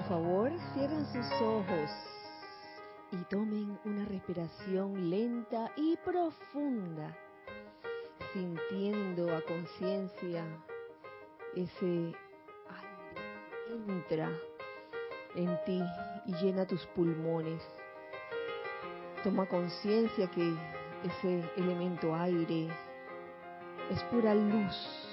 Por favor, cierren sus ojos y tomen una respiración lenta y profunda, sintiendo a conciencia ese aire entra en ti y llena tus pulmones. Toma conciencia que ese elemento aire es pura luz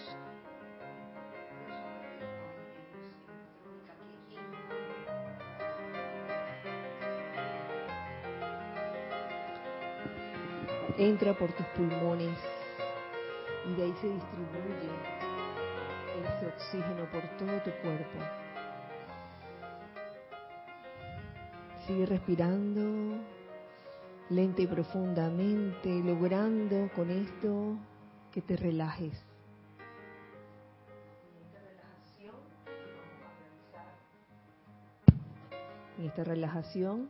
entra por tus pulmones y de ahí se distribuye ese oxígeno por todo tu cuerpo. Sigue respirando lenta y profundamente, logrando con esto que te relajes. En esta relajación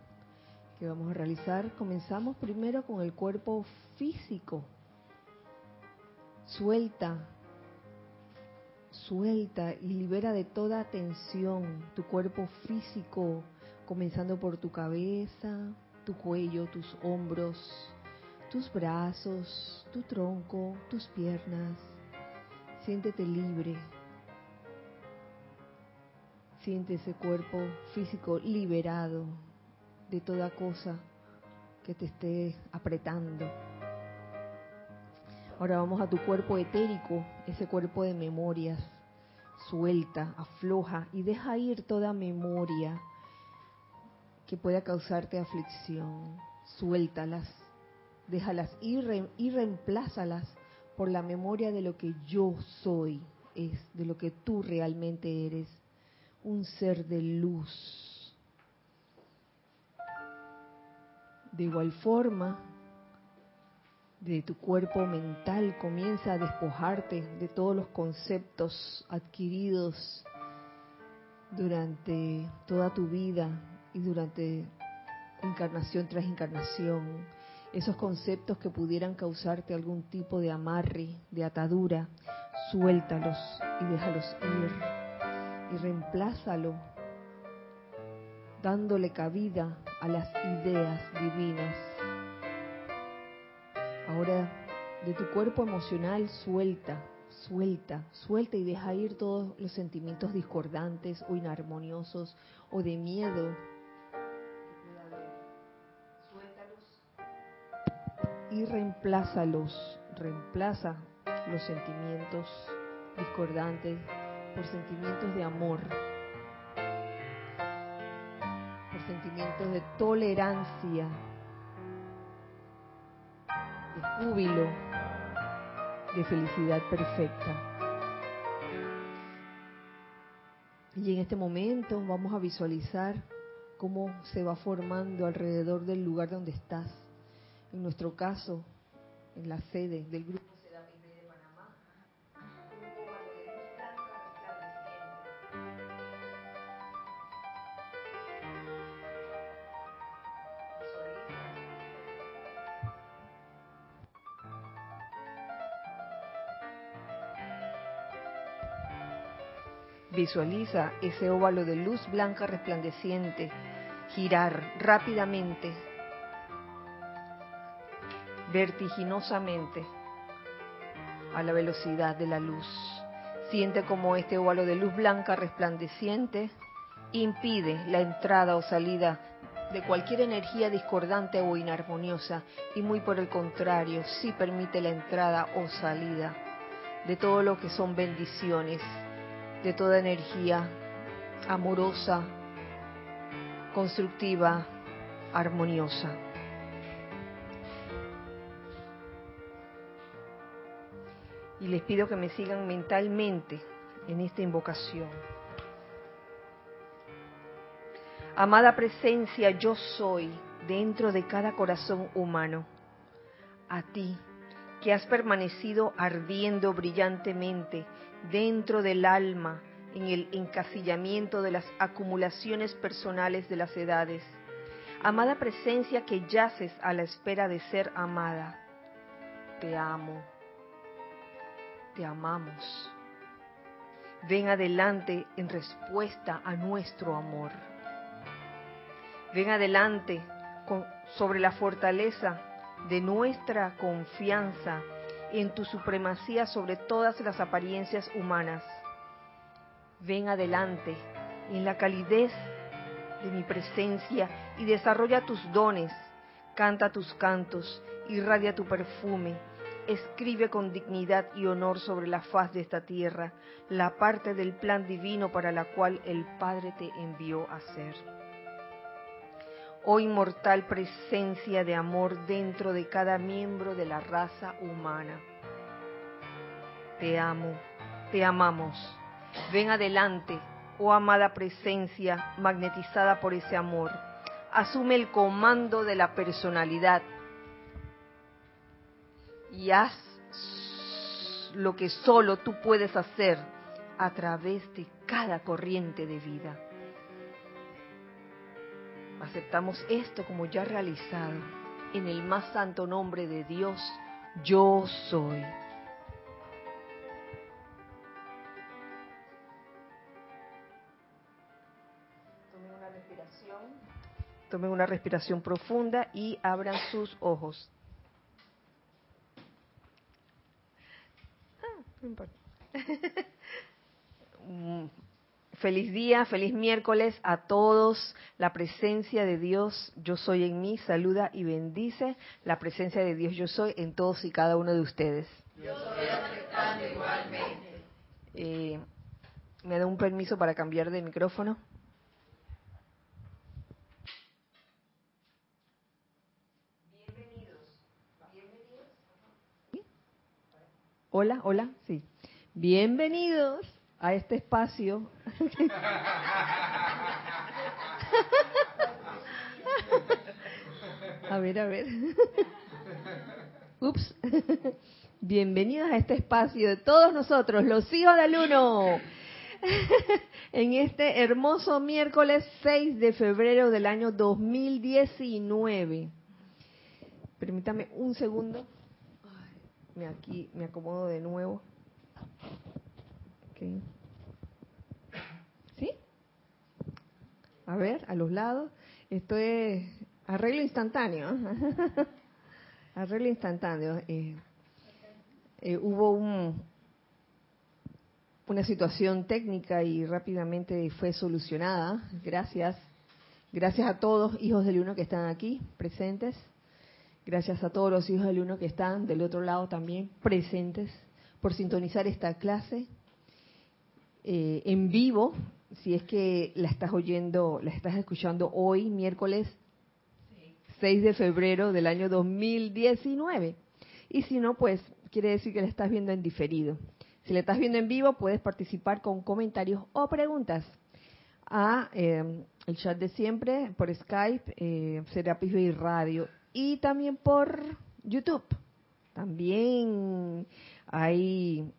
que vamos a realizar, comenzamos primero con el cuerpo físico. Suelta, suelta y libera de toda tensión tu cuerpo físico, comenzando por tu cabeza, tu cuello, tus hombros, tus brazos, tu tronco, tus piernas. Siéntete libre. Siente ese cuerpo físico liberado de toda cosa que te esté apretando. Ahora vamos a tu cuerpo etérico, ese cuerpo de memorias. Suelta, afloja y deja ir toda memoria que pueda causarte aflicción. Suéltalas, déjalas ir y reemplázalas por la memoria de lo que yo soy, es de lo que tú realmente eres, un ser de luz De igual forma, de tu cuerpo mental comienza a despojarte de todos los conceptos adquiridos durante toda tu vida y durante encarnación tras encarnación. Esos conceptos que pudieran causarte algún tipo de amarre, de atadura, suéltalos y déjalos ir y reemplázalo dándole cabida a las ideas divinas. Ahora, de tu cuerpo emocional suelta, suelta, suelta y deja ir todos los sentimientos discordantes o inarmoniosos o de miedo. Suéltalos y reemplázalos, reemplaza los sentimientos discordantes por sentimientos de amor, de tolerancia, de júbilo, de felicidad perfecta. Y en este momento vamos a visualizar cómo se va formando alrededor del lugar donde estás. En nuestro caso, en la sede del grupo Visualiza ese óvalo de luz blanca resplandeciente girar rápidamente, vertiginosamente, a la velocidad de la luz. Siente como este óvalo de luz blanca resplandeciente impide la entrada o salida de cualquier energía discordante o inarmoniosa y muy por el contrario, sí permite la entrada o salida de todo lo que son bendiciones, de toda energía amorosa, constructiva, armoniosa. Y les pido que me sigan mentalmente en esta invocación. Amada presencia, yo soy dentro de cada corazón humano. A ti, que has permanecido ardiendo brillantemente dentro del alma en el encasillamiento de las acumulaciones personales de las edades. Amada presencia que yaces a la espera de ser amada, te amo, te amamos. ven adelante en respuesta a nuestro amor. Ven adelante sobre la fortaleza de nuestra confianza en tu supremacía sobre todas las apariencias humanas. Ven adelante en la calidez de mi presencia y desarrolla tus dones, canta tus cantos, irradia tu perfume, escribe con dignidad y honor sobre la faz de esta tierra la parte del plan divino para la cual el Padre te envió a ser. Oh inmortal presencia de amor dentro de cada miembro de la raza humana. Te amo, te amamos. Ven adelante, oh amada presencia magnetizada por ese amor. Asume el comando de la personalidad y haz lo que solo tú puedes hacer a través de cada corriente de vida. Aceptamos esto como ya realizado en el más santo nombre de Dios, yo soy. Tomen una respiración. Tomen una respiración profunda y abran sus ojos. Mm, feliz día, feliz miércoles a todos. La presencia de Dios, yo soy en mí, saluda y bendice la presencia de Dios, yo soy en todos y cada uno de ustedes. Yo aceptando igualmente. Eh, ¿Me da un permiso para cambiar de micrófono? Hola, hola, sí. Bienvenidos a este espacio. a ver, a ver. Ups. Bienvenidos a este espacio de todos nosotros, los hijos del uno. en este hermoso miércoles 6 de febrero del año 2019. Permítame un segundo me aquí me acomodo de nuevo. ¿Sí? A ver, a los lados. Esto es arreglo instantáneo. arreglo instantáneo. Eh, eh, hubo un, una situación técnica y rápidamente fue solucionada. Gracias. Gracias a todos, hijos del uno que están aquí presentes. Gracias a todos los hijos del uno que están del otro lado también presentes por sintonizar esta clase eh, en vivo, si es que la estás oyendo, la estás escuchando hoy, miércoles 6 de febrero del año 2019. Y si no, pues quiere decir que la estás viendo en diferido. Si la estás viendo en vivo, puedes participar con comentarios o preguntas a eh, el chat de siempre por Skype, eh, Serapis Radio y también por YouTube. También hay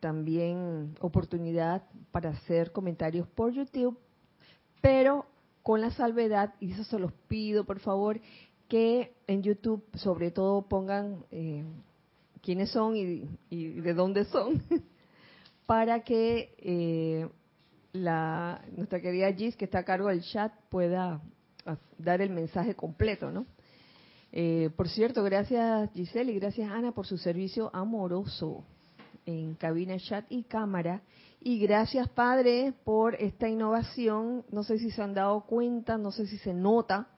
también oportunidad para hacer comentarios por YouTube, pero con la salvedad, y eso se los pido por favor, que en YouTube sobre todo pongan eh, quiénes son y, de dónde son, para que eh, la, nuestra querida Gis, que está a cargo del chat, pueda dar el mensaje completo, ¿no? Eh, por cierto, gracias Giselle y gracias Ana por su servicio amoroso en cabina, chat y cámara. Y gracias Padre por esta innovación. No sé si se han dado cuenta, no sé si se nota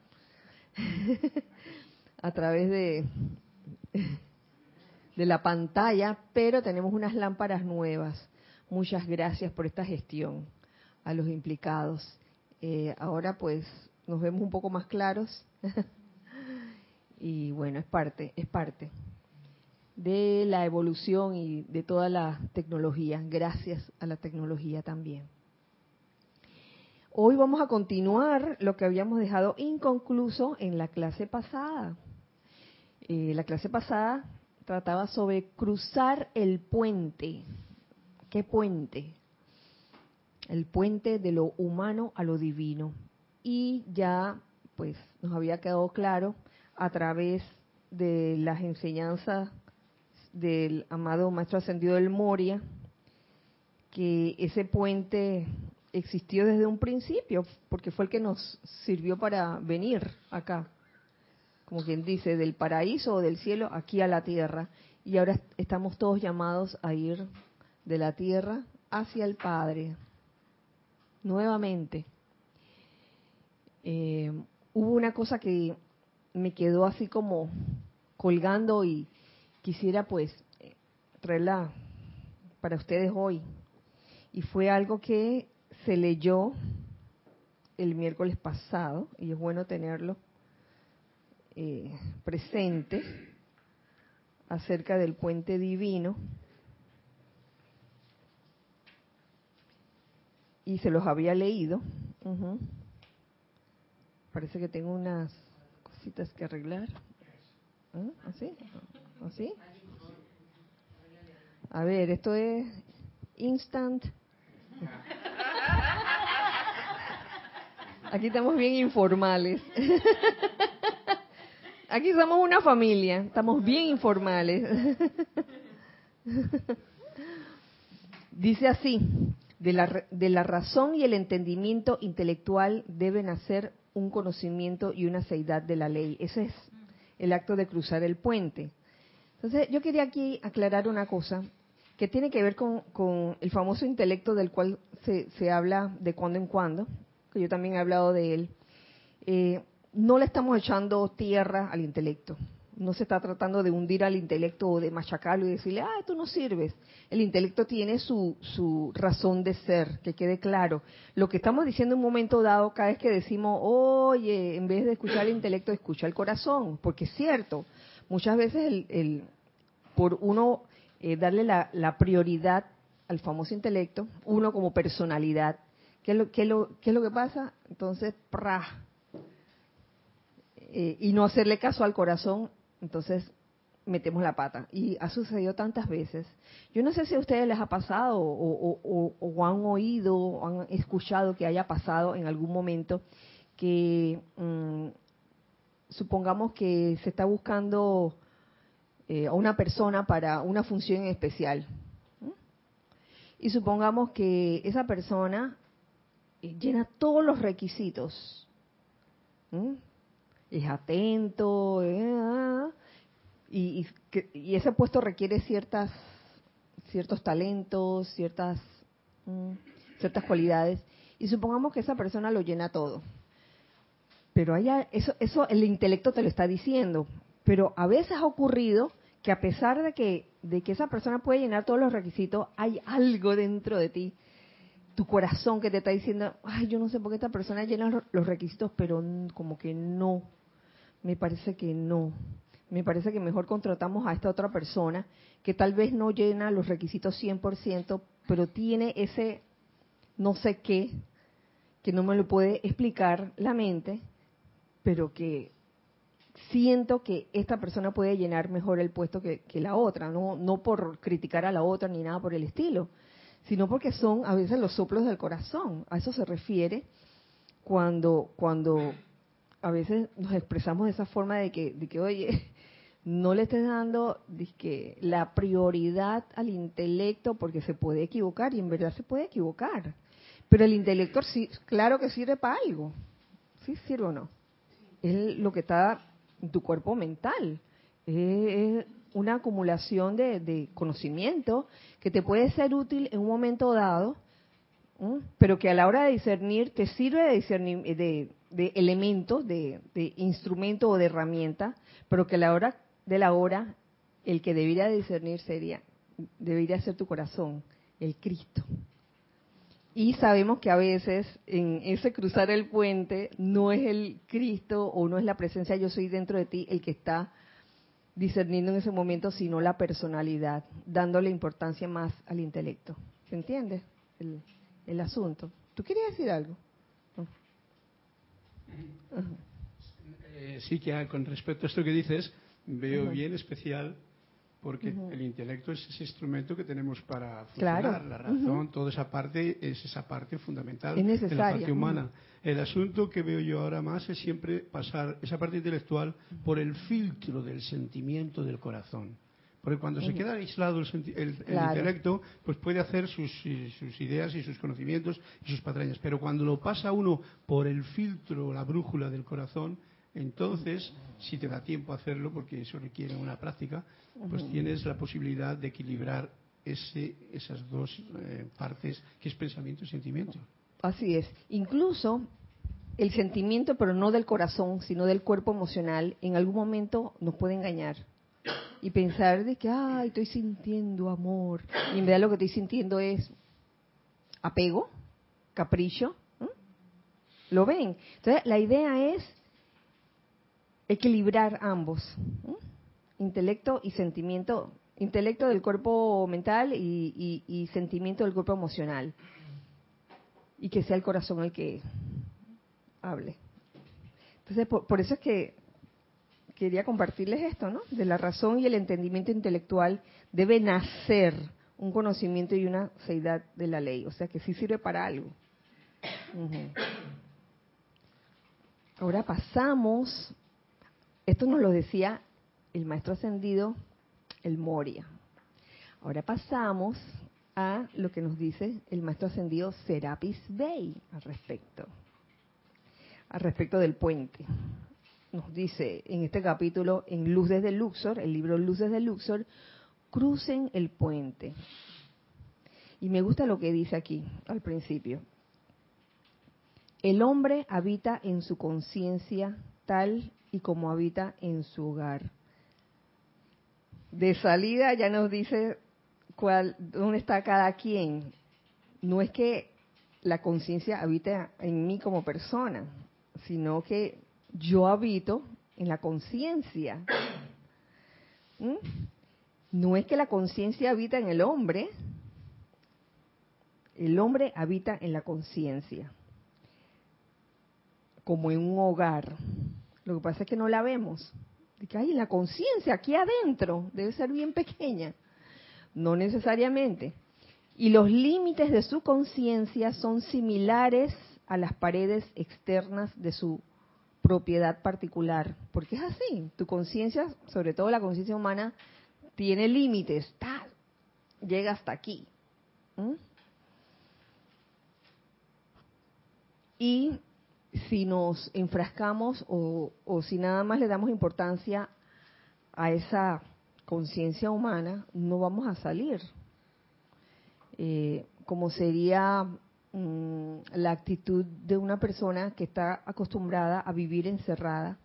a través de, de la pantalla, pero tenemos unas lámparas nuevas. Muchas gracias por esta gestión a los implicados. Eh, ahora pues nos vemos un poco más claros. y bueno, es parte, es parte de la evolución y de toda la tecnología, gracias a la tecnología también. Hoy vamos a continuar lo que habíamos dejado inconcluso en la clase pasada. Eh, la clase pasada trataba sobre cruzar el puente. ¿Qué puente? El puente de lo humano a lo divino. Y ya, pues, nos había quedado claro a través de las enseñanzas del amado Maestro Ascendido del Moria, que ese puente existió desde un principio, porque fue el que nos sirvió para venir acá, como quien dice, del paraíso o del cielo aquí a la tierra. Y ahora estamos todos llamados a ir de la tierra hacia el Padre, nuevamente. Eh, hubo una cosa que me quedó así como colgando y quisiera pues traerla para ustedes hoy. Y fue algo que se leyó el miércoles pasado y es bueno tenerlo eh, presente acerca del puente divino. Y se los había leído. Parece que tengo unas cositas que arreglar. ¿Ah? ¿Así? ¿Así? A ver, esto es instant. Aquí estamos bien informales. Aquí somos una familia, estamos bien informales. Dice así, de la, de la razón y el entendimiento intelectual deben hacer un conocimiento y una seidad de la ley. Ese es el acto de cruzar el puente. Entonces, yo quería aquí aclarar una cosa que tiene que ver con, el famoso intelecto del cual se, se, habla de cuando en cuando, que yo también he hablado de él. Eh, no le estamos echando tierra al intelecto. No se está tratando de hundir al intelecto o de machacarlo y decirle, ah, tú no sirves. El intelecto tiene su, su razón de ser, que quede claro. Lo que estamos diciendo en un momento dado, cada vez que decimos, oye, en vez de escuchar el intelecto, escucha el corazón, porque es cierto, muchas veces el, el por uno eh, darle la, la, prioridad al famoso intelecto, uno como personalidad, ¿qué es lo, qué lo, qué es lo que pasa? Entonces, ¡pra! Eh, y no hacerle caso al corazón, entonces metemos la pata. Y ha sucedido tantas veces. Yo no sé si a ustedes les ha pasado o, o, o, han oído o han escuchado que haya pasado en algún momento que mm, supongamos que se está buscando eh, a una persona para una función especial. Y supongamos que esa persona eh, llena todos los requisitos es atento, eh, y, ese puesto requiere ciertas ciertos talentos, ciertas ciertas cualidades, y supongamos que esa persona lo llena todo. Pero haya, eso, eso el intelecto te lo está diciendo, pero a veces ha ocurrido que a pesar de que, de que esa persona puede llenar todos los requisitos, hay algo dentro de ti, tu corazón que te está diciendo, ay, yo no sé por qué esta persona llena los requisitos, pero como que no, me parece que no. Me parece que mejor contratamos a esta otra persona que tal vez no llena los requisitos 100%, pero tiene ese no sé qué, que no me lo puede explicar la mente, pero que siento que esta persona puede llenar mejor el puesto que, que, la otra, no, no por criticar a la otra ni nada por el estilo, sino porque son a veces los soplos del corazón. A eso se refiere cuando, cuando a veces nos expresamos de esa forma de que, de que oye, no le estés dando que la prioridad al intelecto porque se puede equivocar y en verdad se puede equivocar. Pero el intelecto sí, claro que sirve para algo. ¿Sí sirve o no? Es lo que está en tu cuerpo mental. Es una acumulación de, conocimiento que te puede ser útil en un momento dado, pero que a la hora de discernir te sirve de discernir, de de de, de instrumento o de herramienta, pero que a la hora de la hora el que debería discernir sería, debería ser tu corazón, el Cristo. Y sabemos que a veces en ese cruzar el puente no es el Cristo o no es la presencia yo soy dentro de ti el que está discerniendo en ese momento, sino la personalidad, dándole importancia más al intelecto. ¿Se entiende el, el asunto? ¿Tú querías decir algo? Eh, sí que con respecto a esto que dices, veo bien especial porque el intelecto es ese instrumento que tenemos para funcionar, la razón, toda esa parte es esa parte fundamental de la parte humana. El asunto que veo yo ahora más es siempre pasar esa parte intelectual por el filtro del sentimiento del corazón, Porque cuando se queda aislado el, intelecto, pues puede hacer sus, sus, ideas y sus conocimientos y sus patrañas. Pero cuando lo pasa uno por el filtro, la brújula del corazón, entonces, si te da tiempo a hacerlo, porque eso requiere una práctica, pues tienes la posibilidad de equilibrar ese, esas dos eh, partes, que es pensamiento y sentimiento. Así es. Incluso el sentimiento, pero no del corazón, sino del cuerpo emocional, en algún momento nos puede engañar. Y pensar de que, ay, estoy sintiendo amor. Y en verdad lo que estoy sintiendo es apego, capricho. ¿Lo ven? Entonces, la idea es equilibrar ambos, intelecto y sentimiento, intelecto del cuerpo mental y, sentimiento del cuerpo emocional, y que sea el corazón el que hable. Entonces, por, eso es que quería compartirles esto, ¿no? De la razón y el entendimiento intelectual debe nacer un conocimiento y una seidad de la ley, o sea que sí sirve para algo. Ahora pasamos esto nos lo decía el maestro ascendido, el Moria. Ahora pasamos a lo que nos dice el maestro ascendido Serapis Bey al respecto. Al respecto del puente. Nos dice en este capítulo, en Luces de Luxor, el libro Luces de Luxor, crucen el puente. Y me gusta lo que dice aquí al principio. El hombre habita en su conciencia tal y como habita en su hogar. De salida ya nos dice cuál, dónde está cada quien. No es que la conciencia habita en mí como persona, sino que yo habito en la conciencia. ¿Mm? No es que la conciencia habita en el hombre, el hombre habita en la conciencia, como en un hogar. Lo que pasa es que no la vemos. que hay la conciencia aquí adentro debe ser bien pequeña. No necesariamente. Y los límites de su conciencia son similares a las paredes externas de su propiedad particular. Porque es así. Tu conciencia, sobre todo la conciencia humana, tiene límites. Llega hasta aquí. Y si nos enfrascamos o, si nada más le damos importancia a esa conciencia humana, no vamos a salir. Eh, como sería mm, la actitud de una persona que está acostumbrada a vivir encerrada,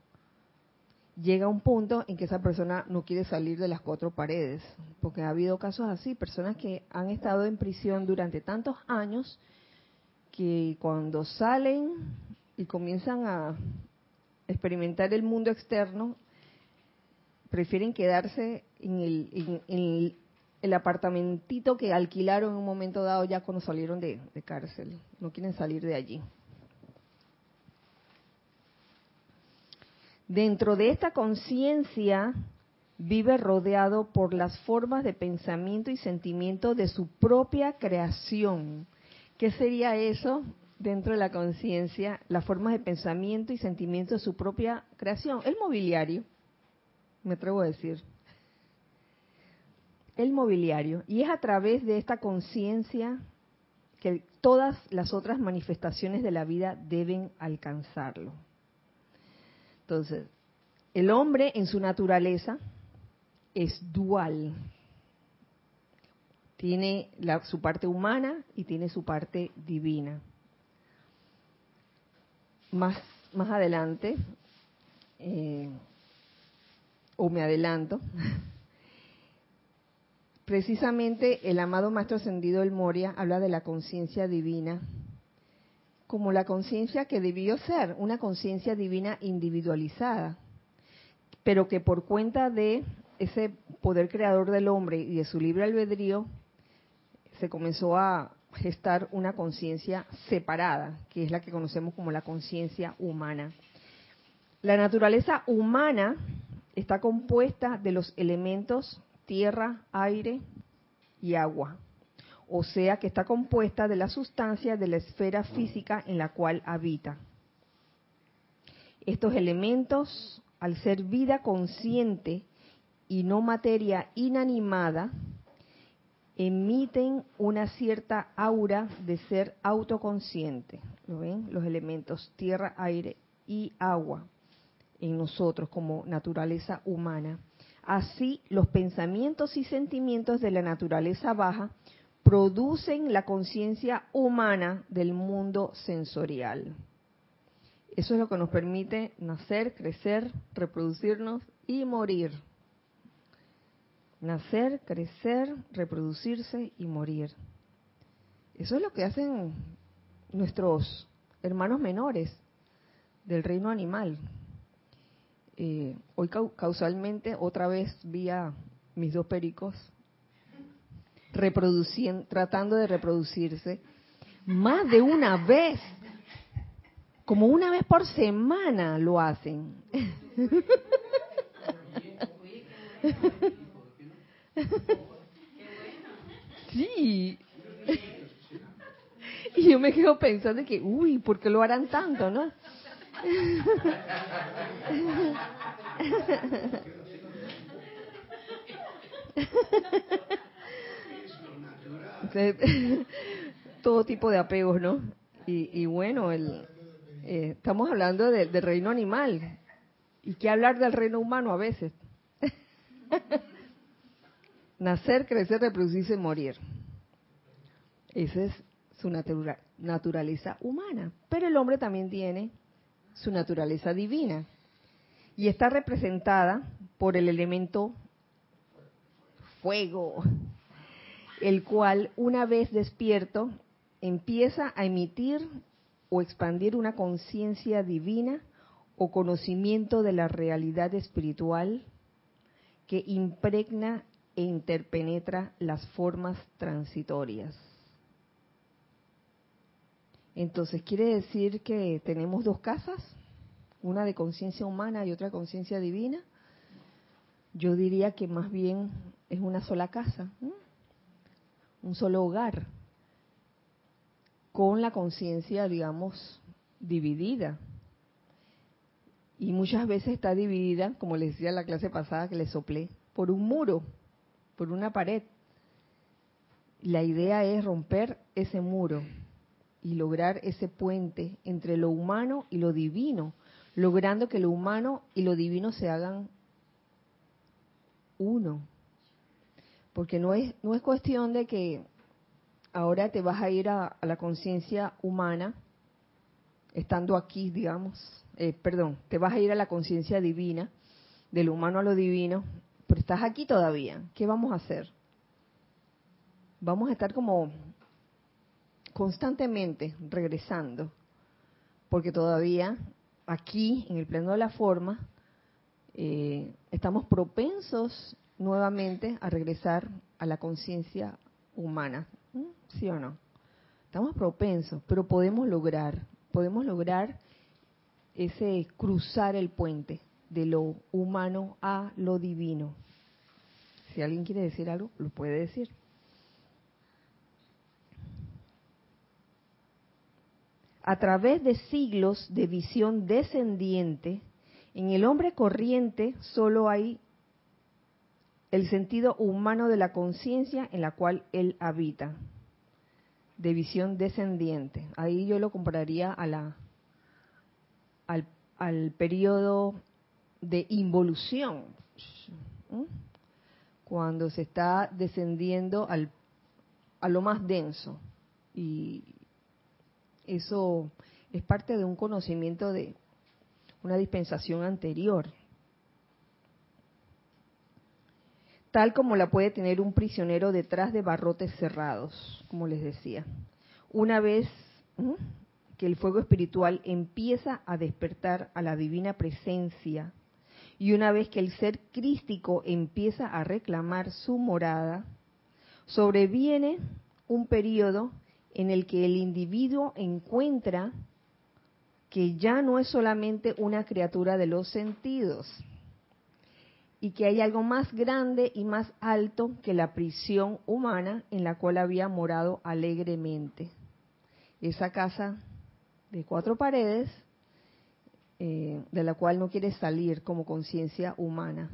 llega un punto en que esa persona no quiere salir de las cuatro paredes, porque ha habido casos así, personas que han estado en prisión durante tantos años que cuando salen y comienzan a experimentar el mundo externo, prefieren quedarse en el, el, apartamentito que alquilaron en un momento dado ya cuando salieron de cárcel. No quieren salir de allí. Dentro de esta conciencia vive rodeado por las formas de pensamiento y sentimiento de su propia creación. ¿Qué sería eso? Dentro de la conciencia las formas de pensamiento y sentimiento de su propia creación, el mobiliario, me atrevo a decir. El mobiliario. Y es a través de esta conciencia que todas las otras manifestaciones de la vida deben alcanzarlo. Entonces, el hombre en su naturaleza es dual. Tiene su parte humana y tiene su parte divina más, más adelante, eh, o me adelanto, precisamente el amado Maestro Ascendido El Moria habla de la conciencia divina como la conciencia que debió ser, una conciencia divina individualizada, pero que por cuenta de ese poder creador del hombre y de su libre albedrío, se comenzó a gestar una conciencia separada, que es la que conocemos como la conciencia humana. La naturaleza humana está compuesta de los elementos tierra, aire y agua, o sea que está compuesta de la sustancia de la esfera física en la cual habita. Estos elementos, al ser vida consciente y no materia inanimada emiten una cierta aura de ser autoconsciente. ¿Lo ven? Los elementos tierra, aire y agua en nosotros como naturaleza humana. Así, los pensamientos y sentimientos de la naturaleza baja producen la conciencia humana del mundo sensorial. Eso es lo que nos permite nacer, crecer, reproducirnos y morir. Nacer, crecer, reproducirse y morir. Eso es lo que hacen nuestros hermanos menores del reino animal. Eh, hoy causalmente otra vez vi mis dos pericos reproduciendo, tratando de reproducirse más de una vez, como una vez por semana lo hacen. Sí. Y yo me quedo pensando que, uy, ¿por qué lo harán tanto, no? todo tipo de apegos, ¿no? Y, bueno, el, eh, estamos hablando del reino animal. ¿Y qué hablar del reino humano a veces? Nacer, crecer, reproducirse, morir. Esa es su naturaleza humana. Pero el hombre también tiene su naturaleza divina. Y está representada por el elemento fuego, el cual una vez despierto empieza a emitir o expandir una conciencia divina o conocimiento de la realidad espiritual que impregna e interpenetra las formas transitorias. Entonces, ¿quiere decir que tenemos dos casas? Una de conciencia humana y otra de conciencia divina. Yo diría que más bien es una sola casa un solo hogar, con la conciencia, digamos, dividida. Y muchas veces está dividida, como les decía en la clase pasada que le soplé, por un muro, por una pared. La idea es romper ese muro y lograr ese puente entre lo humano y lo divino, logrando que lo humano y lo divino se hagan uno, porque no es, no es cuestión de que ahora te vas a ir a, la conciencia humana, estando aquí, digamos, eh, perdón, te vas a ir a la conciencia divina, del humano a lo divino, estás aquí todavía. ¿Qué vamos a hacer? Vamos a estar como constantemente regresando, porque todavía aquí, en el plano de la forma, eh, estamos propensos nuevamente a regresar a la conciencia humana. ¿Sí o no? Estamos propensos, pero podemos lograr, podemos lograr ese cruzar el puente de lo humano a lo divino. Si alguien quiere decir algo, lo puede decir. A través de siglos de visión descendiente, en el hombre corriente solo hay el sentido humano de la conciencia en la cual él habita, de visión descendiente. Ahí yo lo compararía a la, al, al periodo de involución, cuando se está descendiendo al, a lo más denso. Y eso es parte de un conocimiento de una dispensación anterior. tal como la puede tener un prisionero detrás de barrotes cerrados, como les decía. Una vez que el fuego espiritual empieza a despertar a la divina presencia y una vez que el ser crístico empieza a reclamar su morada, sobreviene un periodo en el que el individuo encuentra que ya no es solamente una criatura de los sentidos, y que hay algo más grande y más alto que la prisión humana en la cual había morado alegremente. Esa casa de cuatro paredes, eh, de la cual no quiere salir como conciencia humana,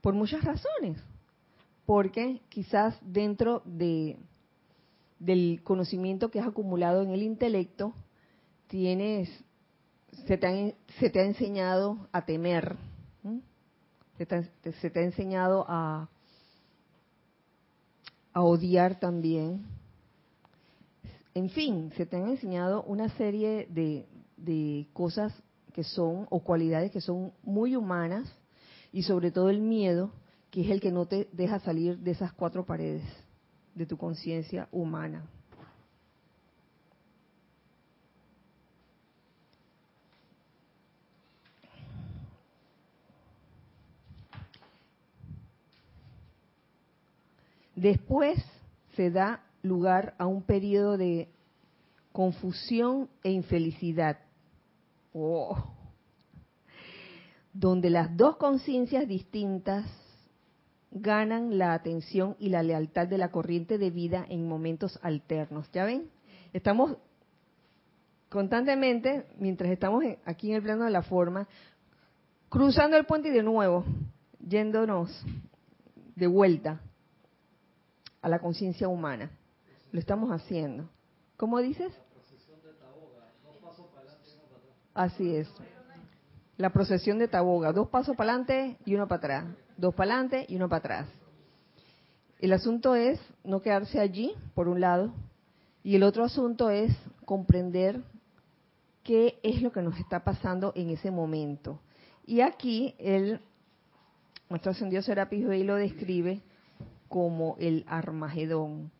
Por muchas razones. Porque quizás dentro de del conocimiento que has acumulado en el intelecto, tienes, se te, se te ha enseñado a temer, se te, se te, ha enseñado a, a odiar también. En fin, se te han enseñado una serie de, de cosas que son, o cualidades que son muy humanas, y sobre todo el miedo, que es el que no te deja salir de esas cuatro paredes de tu conciencia humana. Después se da lugar a un periodo de confusión e infelicidad, oh. donde las dos conciencias distintas ganan la atención y la lealtad de la corriente de vida en momentos alternos. ¿Ya ven? Estamos constantemente, mientras estamos aquí en el plano de la forma, cruzando el puente y de nuevo, yéndonos de vuelta a la conciencia humana. Lo estamos haciendo. ¿Cómo dices? Así es. La procesión de Taboga, dos pasos para adelante y uno para atrás dos para adelante y uno para atrás. El asunto es no quedarse allí, por un lado, y el otro asunto es comprender qué es lo que nos está pasando en ese momento. Y aquí el nuestro ascendido Serapis Bey lo describe como el Armagedón,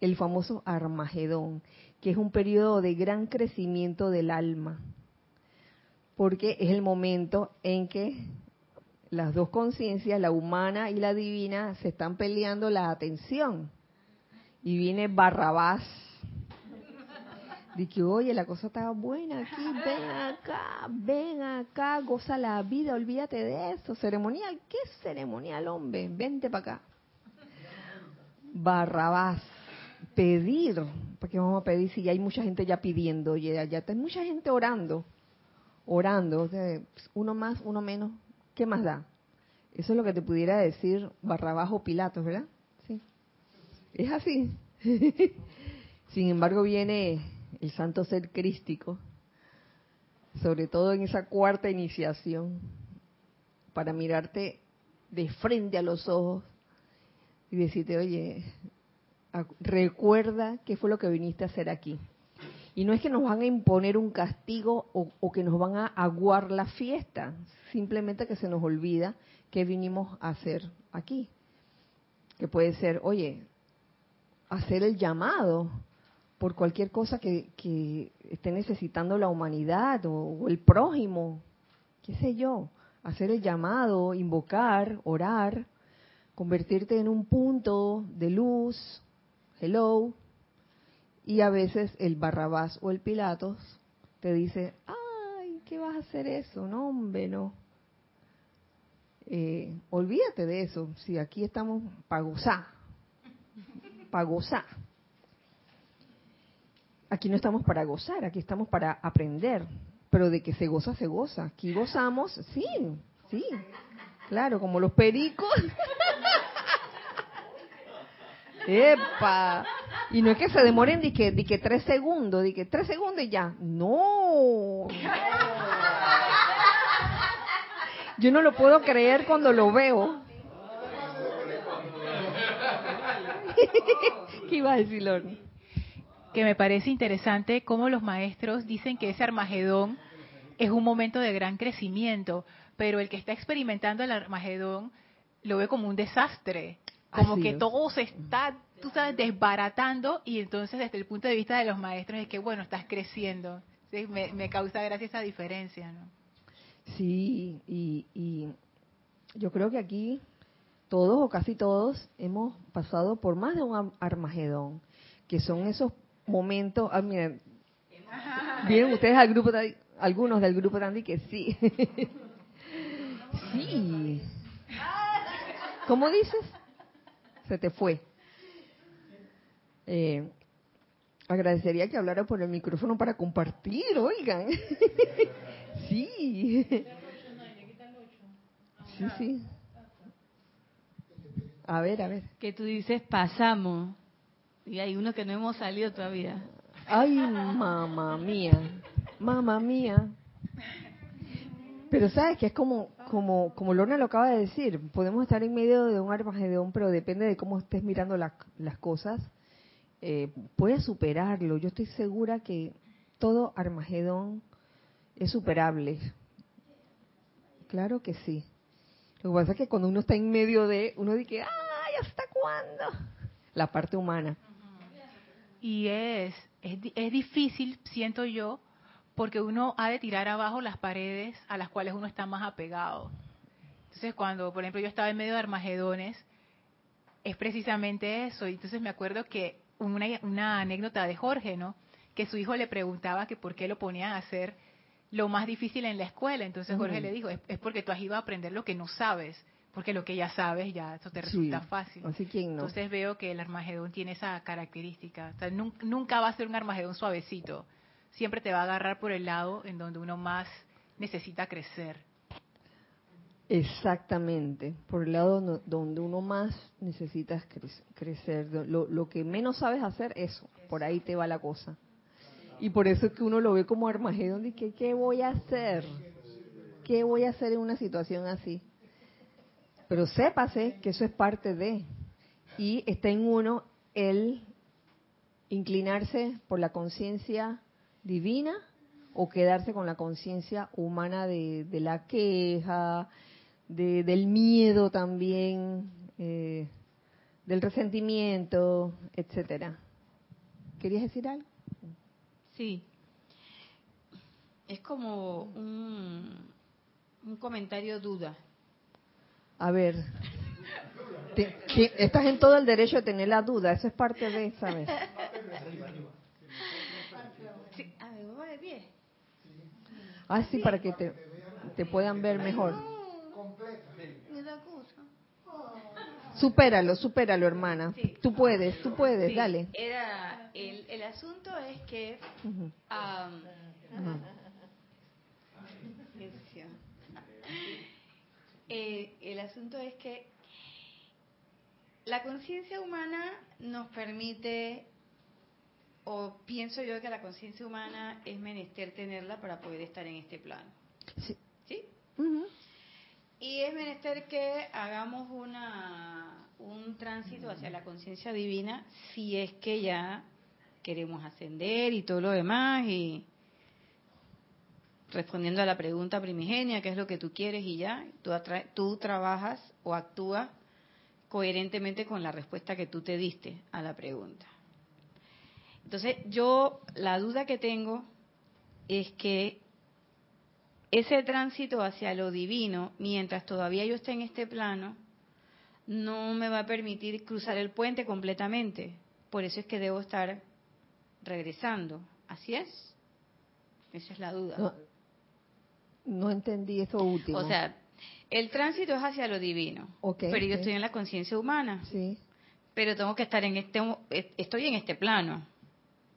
el famoso Armagedón, que es un periodo de gran crecimiento del alma, porque es el momento en que las dos conciencias, la humana y la divina, se están peleando la atención. Y viene Barrabás. Dice, oye, la cosa está buena aquí, ven acá, ven acá, goza la vida, olvídate de eso. Ceremonial, ¿qué ceremonial, hombre? Vente para acá. Barrabás, pedir, porque vamos a pedir si ya hay mucha gente ya pidiendo, oye, ya está mucha gente orando, orando, uno más, uno menos, ¿Qué más da? Eso es lo que te pudiera decir Barrabajo Pilatos, ¿verdad? Sí. Es así. Sin embargo, viene el santo ser crístico, sobre todo en esa cuarta iniciación, para mirarte de frente a los ojos y decirte, oye, recuerda qué fue lo que viniste a hacer aquí. Y no es que nos van a imponer un castigo o, que nos van a aguar la fiesta, simplemente que se nos olvida qué vinimos a hacer aquí. Que puede ser, oye, hacer el llamado por cualquier cosa que, esté necesitando la humanidad o, el prójimo, qué sé yo, hacer el llamado, invocar, orar, convertirte en un punto de luz, hello, y a veces el Barrabás o el Pilatos te dice, ay, ¿qué vas a hacer eso? No, hombre, no. Eh, olvídate de eso, si aquí estamos para gozar, para gozar. Aquí no estamos para gozar, aquí estamos para aprender, pero de que se goza, se goza. Aquí gozamos, sí, sí, claro, como los pericos. ¡Epa! Y no es que se demoren de que, de que tres segundos, de que tres segundos y ya. No. Yo no lo puedo creer cuando lo veo. ¿Qué iba a decir? Que me parece interesante cómo los maestros dicen que ese Armagedón es un momento de gran crecimiento, pero el que está experimentando el Armagedón lo ve como un desastre como que todo se está, tú sabes, desbaratando y entonces desde el punto de vista de los maestros es que, bueno, estás creciendo. Me, causa gracia esa diferencia, ¿no? Sí, y, y yo creo que aquí todos o casi todos hemos pasado por más de un Armagedón, que son esos momentos, ah, miren, vienen ustedes al grupo, algunos del grupo Tandy que sí. sí. ¿Cómo dices? Se te fue. Eh, agradecería que hablara por el micrófono para compartir, oigan. sí. Sí, sí. A ver, a ver. Que tú dices pasamos y hay uno que no hemos salido todavía. Ay, mamá mía, mamá mía. Pero sabes que es como, como, como Lorna lo acaba de decir, podemos estar en medio de un armagedón, pero depende de cómo estés mirando las cosas, eh, puedes superarlo. Yo estoy segura que todo armagedón es superable. Claro que sí. Lo que pasa es que cuando uno está en medio de, uno dice, ¡ay, hasta cuándo! La parte humana. Y es, es, es difícil, siento yo, porque uno ha de tirar abajo las paredes a las cuales uno está más apegado. Entonces, cuando, por ejemplo, yo estaba en medio de Armagedones, es precisamente eso. Y entonces me acuerdo que una, una anécdota de Jorge, ¿no? Que su hijo le preguntaba que por qué lo ponían a hacer lo más difícil en la escuela. Entonces Jorge le dijo, es, porque tú has ido a aprender lo que no sabes, porque lo que ya sabes ya eso te resulta fácil. Así quién no. Entonces veo que el Armagedón tiene esa característica. O sea, nunca, va a ser un Armagedón suavecito. Siempre te va a agarrar por el lado en donde uno más necesita crecer. Exactamente, por el lado donde uno más necesita crecer. Lo, que menos sabes hacer, eso, por ahí te va la cosa. Y por eso es que uno lo ve como Armagedón que, ¿qué voy a hacer? ¿Qué voy a hacer en una situación así? Pero sépase que eso es parte de. Y está en uno el inclinarse por la conciencia divina o quedarse con la conciencia humana de, la queja, del miedo también, eh, del resentimiento, etcétera. ¿Querías decir algo? Sí. Es como un, un comentario duda. A ver. estás en todo el derecho de tener la duda, eso es parte de, ¿sabes? Sí, a ver, de Ah, sí, para que te, te puedan ver mejor. Supéralo, supéralo, hermana. Tú puedes, tú puedes, dale. Era el, el asunto es que eh, el asunto es que la conciencia humana nos permite, o pienso yo que la conciencia humana es menester tenerla para poder estar en este plano. Sí. ¿Sí? Y es menester que hagamos una, un tránsito hacia la conciencia divina si es que ya queremos ascender y todo lo demás y respondiendo a la pregunta primigenia, qué es lo que tú quieres y ya, tú, tú trabajas o actúas coherentemente con la respuesta que tú te diste a la pregunta. Entonces, yo la duda que tengo es que ese tránsito hacia lo divino, mientras todavía yo esté en este plano, no me va a permitir cruzar el puente completamente. Por eso es que debo estar regresando. ¿Así es? Esa es la duda. No, entendí eso último. O sea, el tránsito es hacia lo divino, pero yo estoy en la conciencia humana. Sí. Pero tengo que estar en este, estoy en este plano,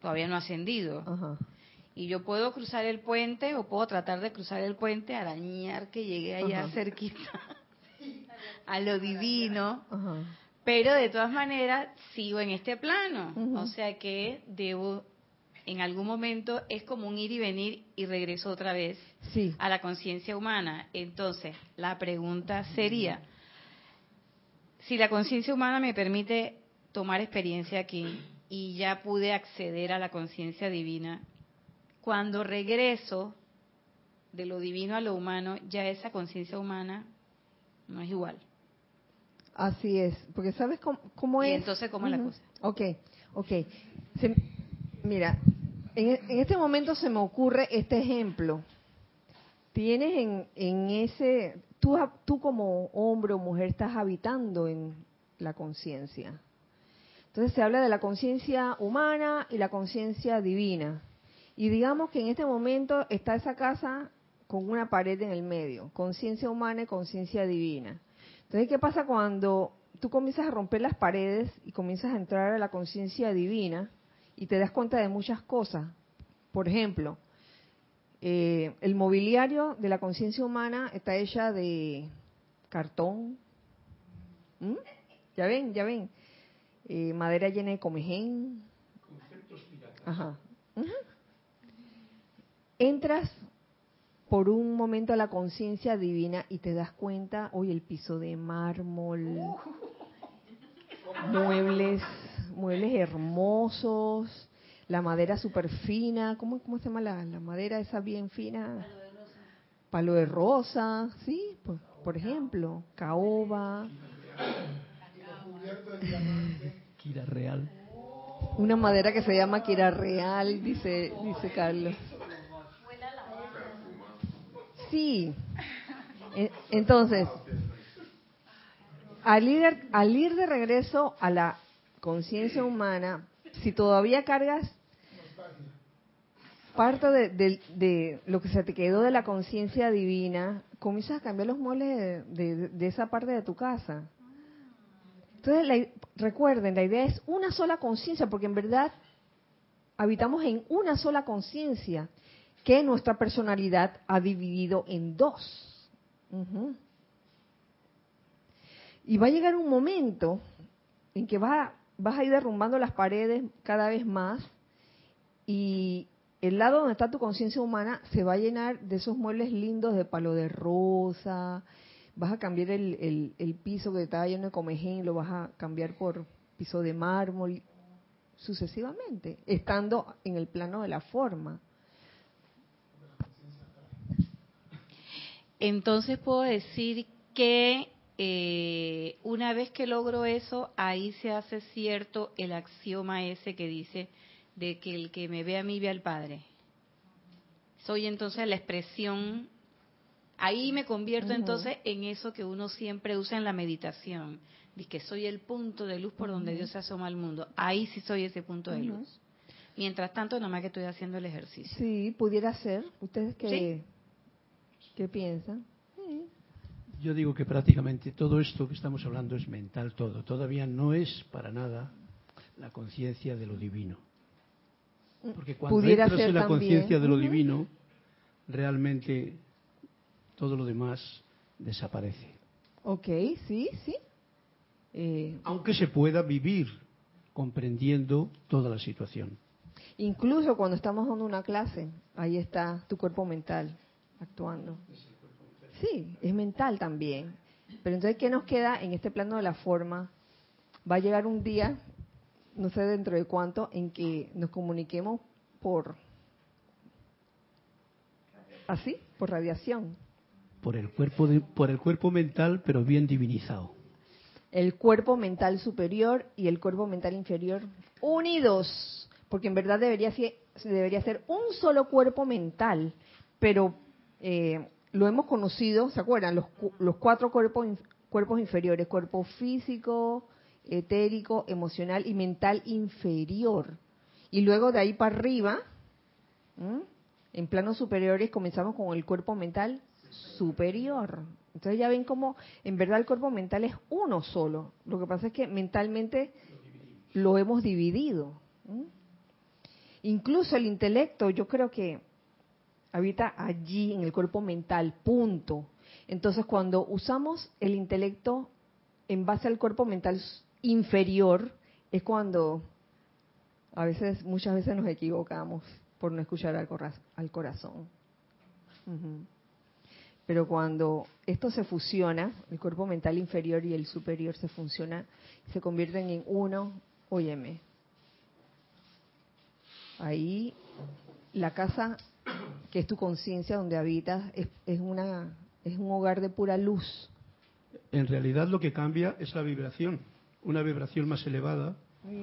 todavía no ascendido. Ajá. Y yo puedo cruzar el puente o puedo tratar de cruzar el puente, arañar que llegue allá cerquita a lo divino. Pero de todas maneras sigo en este plano. O sea que debo, en algún momento, es como un ir y venir y regreso otra vez a la conciencia humana. Entonces, la pregunta sería, si la conciencia humana me permite tomar experiencia aquí y ya pude acceder a la conciencia divina, cuando regreso de lo divino a lo humano, ya esa conciencia humana no es igual. Así es, porque ¿sabes cómo, es? Y entonces, ¿cómo es la cosa? Ok, ok. mira, en, este momento se me ocurre este ejemplo. Tienes en, en ese, tú, tú como hombre o mujer estás habitando en la conciencia. Entonces se habla de la conciencia humana y la conciencia divina. Y digamos que en este momento está esa casa con una pared en el medio, conciencia humana y conciencia divina. Entonces, ¿qué pasa cuando tú comienzas a romper las paredes y comienzas a entrar a la conciencia divina y te das cuenta de muchas cosas? Por ejemplo, eh, el mobiliario de la conciencia humana está hecha de cartón, Ya ven, ya ven. Eh, madera llena de comején. Ajá. Entras por un momento a la conciencia divina y te das cuenta, hoy el piso de mármol, muebles, muebles hermosos, la madera súper fina, ¿cómo, ¿cómo se llama la, madera esa bien fina? Palo de rosa, sí, pues, por ejemplo, caoba. Kira Real. Una madera que se llama Kira Real, dice, dice Carlos. Sí. E, entonces, al ir, al ir de regreso a la conciencia humana, si todavía cargas parte de, lo que se te quedó de la conciencia divina, comienzas a cambiar los muebles de, esa parte de tu casa. Entonces, recuerden, la idea es una sola conciencia, porque en verdad habitamos en una sola conciencia que nuestra personalidad ha dividido en dos. Y va a llegar un momento en que vas a ir derrumbando las paredes cada vez más y el lado donde está tu conciencia humana se va a llenar de esos muebles lindos de palo de rosa, vas a cambiar el, piso que estaba lleno de comején, lo vas a cambiar por piso de mármol, sucesivamente, estando en el plano de la forma. Entonces puedo decir que eh, una vez que logro eso, ahí se hace cierto el axioma ese que dice de que el que me ve a mí ve al Padre. Soy entonces la expresión, ahí me convierto entonces en eso que uno siempre usa en la meditación, de que soy el punto de luz por donde Dios se asoma al mundo. Ahí sí soy ese punto de luz. Mientras tanto, nada más que estoy haciendo el ejercicio. Sí, pudiera ser. ¿Ustedes qué, ¿qué piensan? Yo digo que prácticamente todo esto que estamos hablando es mental todo. Todavía no es para nada la conciencia de lo divino. Porque cuando entras en la conciencia de lo divino, realmente todo lo demás desaparece. Ok, sí, sí. Eh, Aunque se pueda vivir comprendiendo toda la situación. Incluso cuando estamos dando una clase, ahí está tu cuerpo mental actuando. Sí, es mental también. Pero entonces, ¿qué nos queda en este plano de la forma? Va a llegar un día no sé dentro de cuánto, en que nos comuniquemos por así, por radiación. Por el cuerpo por el cuerpo mental, pero bien divinizado. El cuerpo mental superior y el cuerpo mental inferior unidos, porque en verdad debería ser, debería ser un solo cuerpo mental, pero eh, lo hemos conocido, ¿se acuerdan? Los, los cuatro cuerpos cuerpos inferiores, cuerpo físico, etérico, emocional y mental inferior. Y luego de ahí para arriba, en planos superiores, comenzamos con el cuerpo mental superior. Entonces ya ven cómo en verdad el cuerpo mental es uno solo. Lo que pasa es que mentalmente lo hemos dividido. Incluso el intelecto, yo creo que habita allí en el cuerpo mental, punto. Entonces cuando usamos el intelecto en base al cuerpo mental inferior es cuando a veces, muchas veces nos equivocamos por no escuchar al, corazón. Pero cuando esto se fusiona, el cuerpo mental inferior y el superior se fusiona, se convierten en uno, óyeme. Ahí la casa que es tu conciencia donde habitas es, es, una es un hogar de pura luz. En realidad lo que cambia es la vibración una vibración más elevada,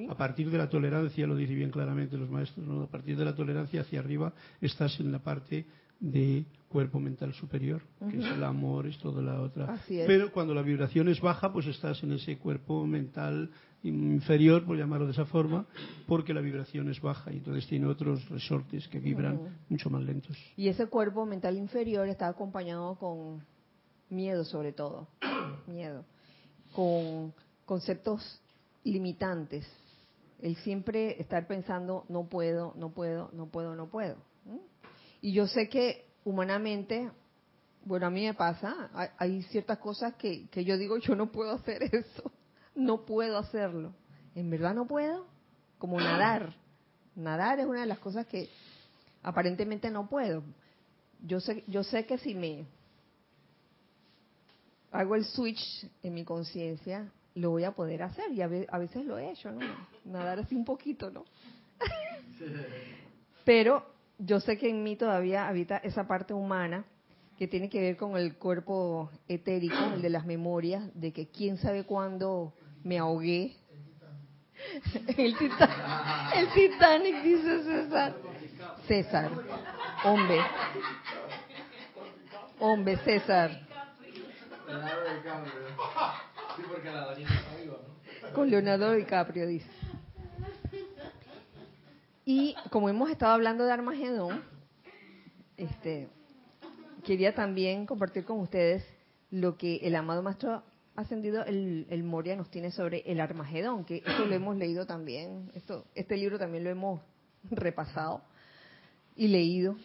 a partir de la tolerancia, lo dice bien claramente los maestros, ¿no? a partir de la tolerancia hacia arriba estás en la parte de cuerpo mental superior, que es el amor, es toda la otra. Pero cuando la vibración es baja, pues estás en ese cuerpo mental inferior, por llamarlo de esa forma, porque la vibración es baja y entonces tiene otros resortes que vibran mucho más lentos. Y ese cuerpo mental inferior está acompañado con miedo sobre todo, miedo, con conceptos limitantes. El siempre estar pensando, no puedo, no puedo, no puedo, no puedo. Y yo sé que humanamente, bueno, a mí me pasa, hay, ciertas cosas que, que yo digo, yo no puedo hacer eso, no puedo hacerlo. En verdad no puedo, como nadar. Nadar es una de las cosas que aparentemente no puedo. Yo sé, yo sé que si me hago el switch en mi conciencia, lo voy a poder hacer. Y a veces lo he hecho, ¿no? Nadar así un poquito, ¿no? Pero yo sé que en mí todavía habita esa parte humana que tiene que ver con el cuerpo etérico, el de las memorias, de que quién sabe cuándo me ahogué. El Titanic, el Titanic dice César. César, hombre. Hombre, César. Con Leonardo DiCaprio, dice. Y como hemos estado hablando de Armagedón, este, quería también compartir con ustedes lo que el amado maestro ascendido, el, el Moria, nos tiene sobre el Armagedón, que esto lo hemos leído también, esto, este libro también lo hemos repasado y leído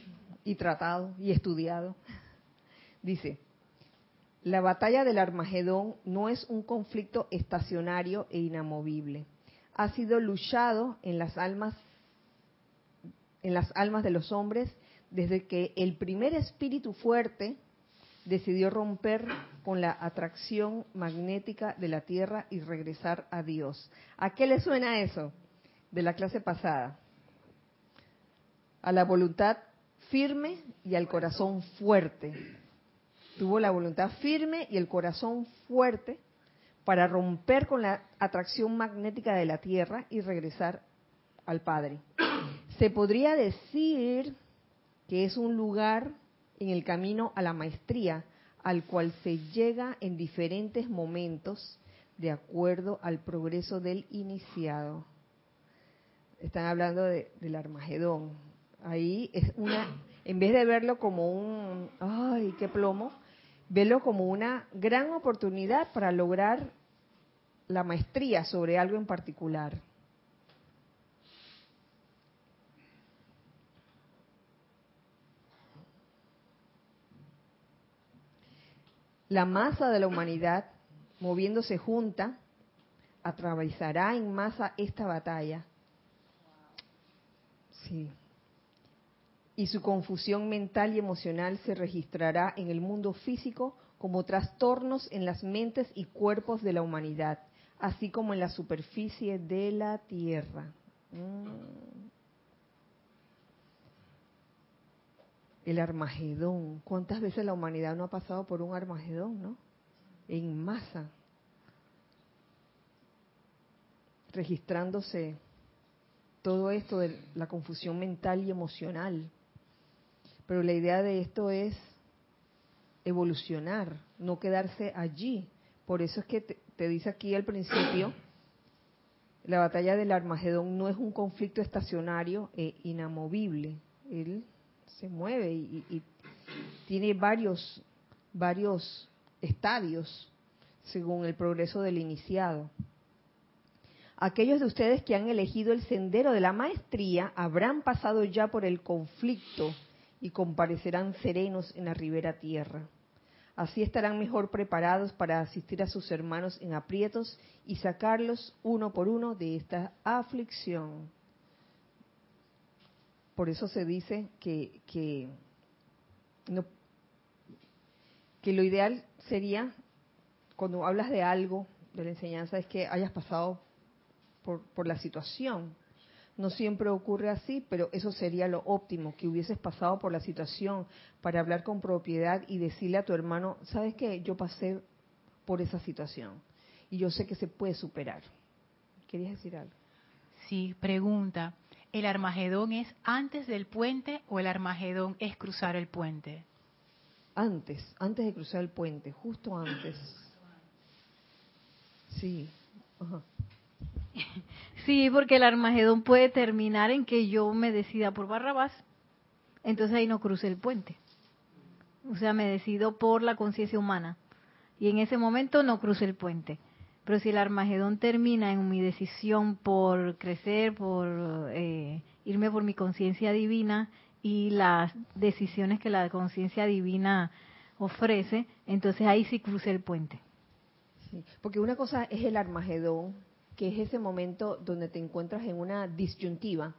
y tratado y estudiado. Dice, la batalla del Armagedón no es un conflicto estacionario e inamovible. Ha sido luchado en las almas en las almas de los hombres desde que el primer espíritu fuerte decidió romper con la atracción magnética de la Tierra y regresar a Dios. ¿A qué le suena eso de la clase pasada? A la voluntad firme y al corazón fuerte. Tuvo la voluntad firme y el corazón fuerte para romper con la atracción magnética de la Tierra y regresar al Padre. Se podría decir que es un lugar en el camino a la maestría al cual se llega en diferentes momentos de acuerdo al progreso del iniciado. Están hablando del Armagedón. Ahí es una, en vez de verlo como un, ay, qué plomo, verlo como una gran oportunidad para lograr la maestría sobre algo en particular. La masa de la humanidad, moviéndose junta, atravesará en masa esta batalla. Sí. Y su confusión mental y emocional se registrará en el mundo físico como trastornos en las mentes y cuerpos de la humanidad, así como en la superficie de la tierra. Mm. El Armagedón. ¿Cuántas veces la humanidad no ha pasado por un Armagedón, no? En masa. Registrándose todo esto de la confusión mental y emocional. Pero la idea de esto es evolucionar, no quedarse allí. Por eso es que te, dice aquí al principio, la batalla del Armagedón no es un conflicto estacionario e inamovible. Él se mueve y, tiene varios, varios estadios según el progreso del iniciado. Aquellos de ustedes que han elegido el sendero de la maestría habrán pasado ya por el conflicto y comparecerán serenos en la ribera tierra. Así estarán mejor preparados para asistir a sus hermanos en aprietos y sacarlos uno por uno de esta aflicción. Por eso se dice que, que, no, lo ideal sería, cuando hablas de algo, de la enseñanza, es que hayas pasado por, por la situación. No siempre ocurre así, pero eso sería lo óptimo, que hubieses pasado por la situación para hablar con propiedad y decirle a tu hermano, ¿sabes qué? Yo pasé por esa situación y yo sé que se puede superar. ¿Querías decir algo? Sí, pregunta. ¿El Armagedón es antes del puente o el Armagedón es cruzar el puente? Antes, antes de cruzar el puente, justo antes. Sí. Sí, porque el Armagedón puede terminar en que yo me decida por Barrabás, entonces ahí no cruce el puente. O sea, me decido por la conciencia humana y en ese momento no cruce el puente. Pero si el Armagedón termina en mi decisión por crecer, por eh, irme por mi conciencia divina y las decisiones que la conciencia divina ofrece, entonces ahí sí cruce el puente. porque una cosa es el Armagedón, que es ese momento donde te encuentras en una disyuntiva.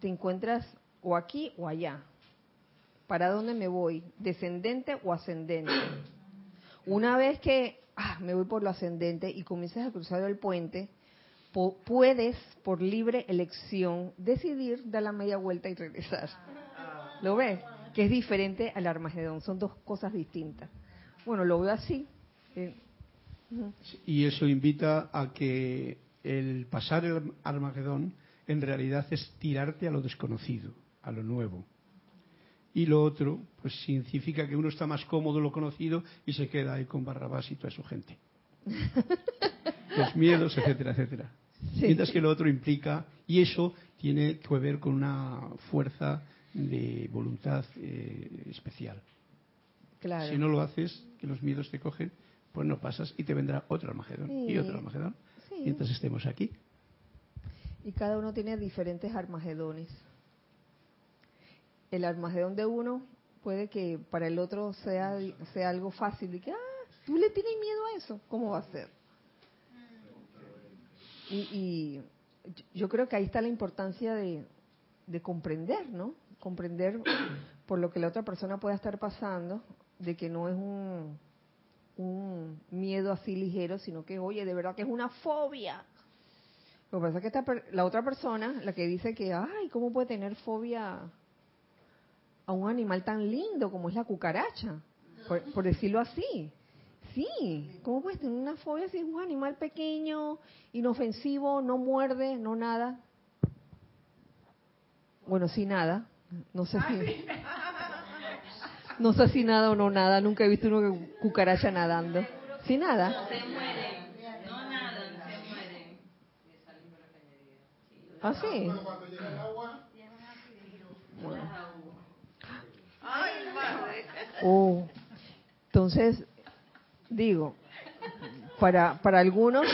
Te encuentras o aquí o allá. ¿Para dónde me voy? ¿Descendente o ascendente? Una vez que ah, me voy por lo ascendente y comienzas a cruzar el puente, puedes, por libre elección, decidir dar la media vuelta y regresar. ¿Lo ves? Que es diferente al Armagedón, son dos cosas distintas. Bueno, lo veo así. Eh, y eso invita a que el pasar el Armagedón en realidad es tirarte a lo desconocido, a lo nuevo. Y lo otro, pues significa que uno está más cómodo lo conocido y se queda ahí con Barrabás y toda su gente. Los miedos, etcétera, etcétera. Mientras que lo otro implica, y eso tiene que ver con una fuerza de voluntad eh, especial. Claro. Si no lo haces, que los miedos te cogen, pues no pasas y te vendrá otro Armagedón y otro Armagedón mientras estemos aquí. Y cada uno tiene diferentes Armagedones. El Armagedón de uno puede que para el otro sea, sea algo fácil y que, ah, tú le tienes miedo a eso, ¿cómo va a ser? Y, y yo creo que ahí está la importancia de, de comprender, ¿no? Comprender por lo que la otra persona pueda estar pasando, de que no es un, un miedo así ligero, sino que, oye, de verdad que es una fobia. Lo que pasa es que la otra persona, la que dice que, ay, ¿cómo puede tener fobia a un animal tan lindo como es la cucaracha? Por, decirlo así. Sí, ¿cómo puedes tener una fobia si es un animal pequeño, inofensivo, no muerde, no nada? Bueno, sí nada. No sé si... No sé si nada o no nada. Nunca he visto una cucaracha nadando. ¿Sí nada? Se mueren. No nadan, se mueren. ¿Ah, sí? Oh. Entonces, digo, para, para algunos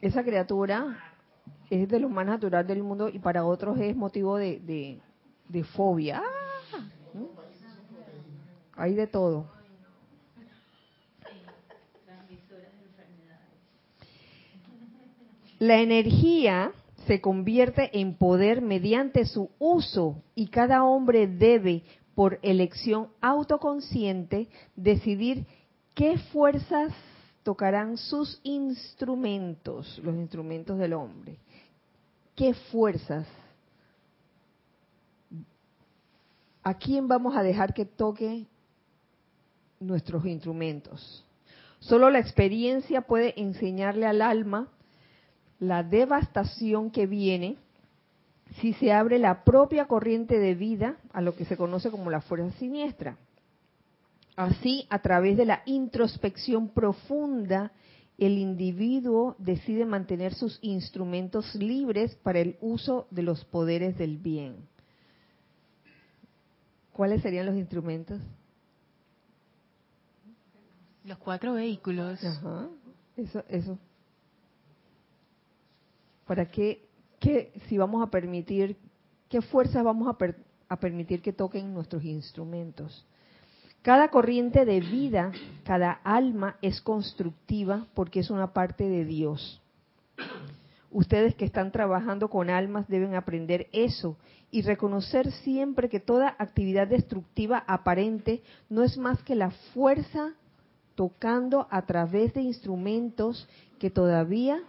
esa criatura es de lo más natural del mundo y para otros es motivo de, de, de fobia. Hay de todo. La energía se convierte en poder mediante su uso y cada hombre debe, por elección autoconsciente, decidir qué fuerzas tocarán sus instrumentos, los instrumentos del hombre. ¿Qué fuerzas? ¿A quién vamos a dejar que toque nuestros instrumentos. Solo la experiencia puede enseñarle al alma la devastación que viene si se abre la propia corriente de vida a lo que se conoce como la fuerza siniestra. Así, a través de la introspección profunda, el individuo decide mantener sus instrumentos libres para el uso de los poderes del bien. ¿Cuáles serían los instrumentos? Los cuatro vehículos. Ajá, eso, eso. ¿Para qué, qué, si vamos a permitir, qué fuerzas vamos a, a permitir que toquen nuestros instrumentos? Cada corriente de vida, cada alma es constructiva porque es una parte de Dios. Ustedes que están trabajando con almas deben aprender eso y reconocer siempre que toda actividad destructiva aparente no es más que la fuerza tocando a través de instrumentos que todavía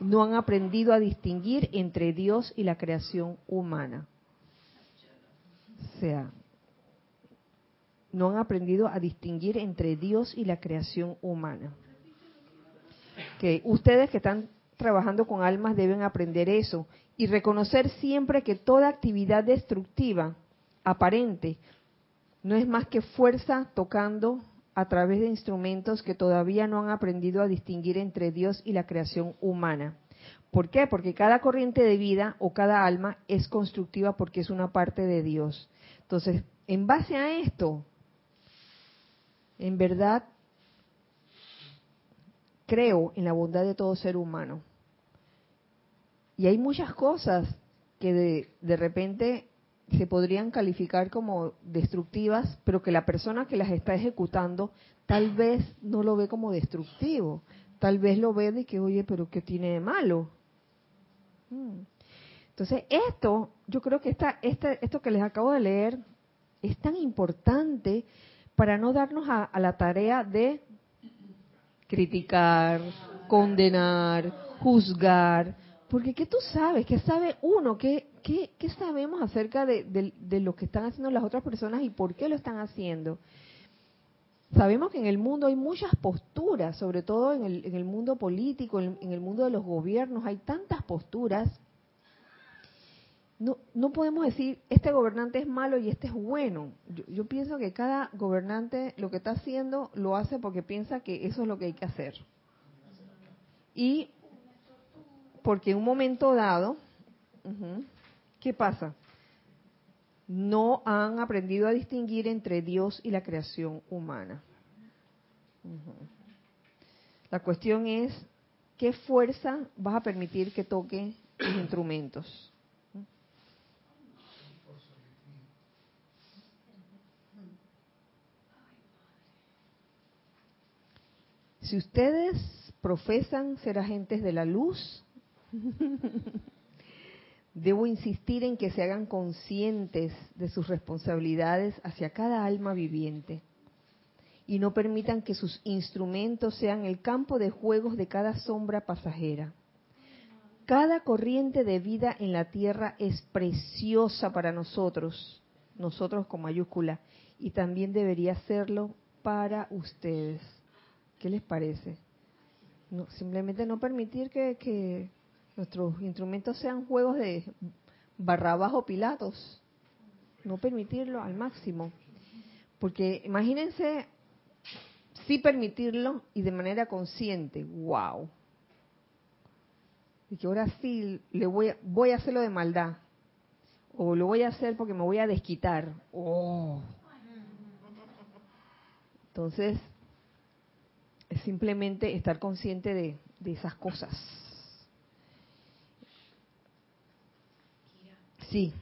no han aprendido a distinguir entre Dios y la creación humana. O sea, no han aprendido a distinguir entre Dios y la creación humana. Que ustedes que están trabajando con almas deben aprender eso y reconocer siempre que toda actividad destructiva aparente no es más que fuerza tocando a través de instrumentos que todavía no han aprendido a distinguir entre Dios y la creación humana. ¿Por qué? Porque cada corriente de vida o cada alma es constructiva porque es una parte de Dios. Entonces, en base a esto, en verdad, creo en la bondad de todo ser humano. Y hay muchas cosas que de, de repente se podrían calificar como destructivas, pero que la persona que las está ejecutando tal vez no lo ve como destructivo, tal vez lo ve de que, oye, pero ¿qué tiene de malo? Mm. Entonces, esto, yo creo que esta, esto que les acabo de leer es tan importante para no darnos a, la tarea de criticar, condenar, juzgar, porque ¿qué tú sabes? ¿Qué sabe uno? ¿Qué, qué, sabemos acerca de, de, lo que están haciendo las otras personas y por qué lo están haciendo? Sabemos que en el mundo hay muchas posturas, sobre todo en el, en el mundo político, en, en el mundo de los gobiernos, hay tantas posturas no, no podemos decir este gobernante es malo y este es bueno. Yo, pienso que cada gobernante lo que está haciendo lo hace porque piensa que eso es lo que hay que hacer. Y porque en un momento dado, ¿qué pasa? No han aprendido a distinguir entre Dios y la creación humana. La cuestión es, ¿qué fuerza vas a permitir que toque los instrumentos? Si ustedes profesan ser agentes de la luz, debo insistir en que se hagan conscientes de sus responsabilidades hacia cada alma viviente y no permitan que sus instrumentos sean el campo de juegos de cada sombra pasajera. Cada corriente de vida en la tierra es preciosa para nosotros, nosotros con mayúscula, y también debería serlo para ustedes. ¿Qué les parece? No, simplemente no permitir que, nuestros instrumentos sean juegos de barra bajo Pilatos. No permitirlo al máximo. Porque imagínense sí permitirlo y de manera consciente. ¡Wow! Y que ahora sí le voy a, voy a hacerlo de maldad. O lo voy a hacer porque me voy a desquitar. ¡Oh! Entonces, es simplemente estar consciente de, esas cosas. Sí.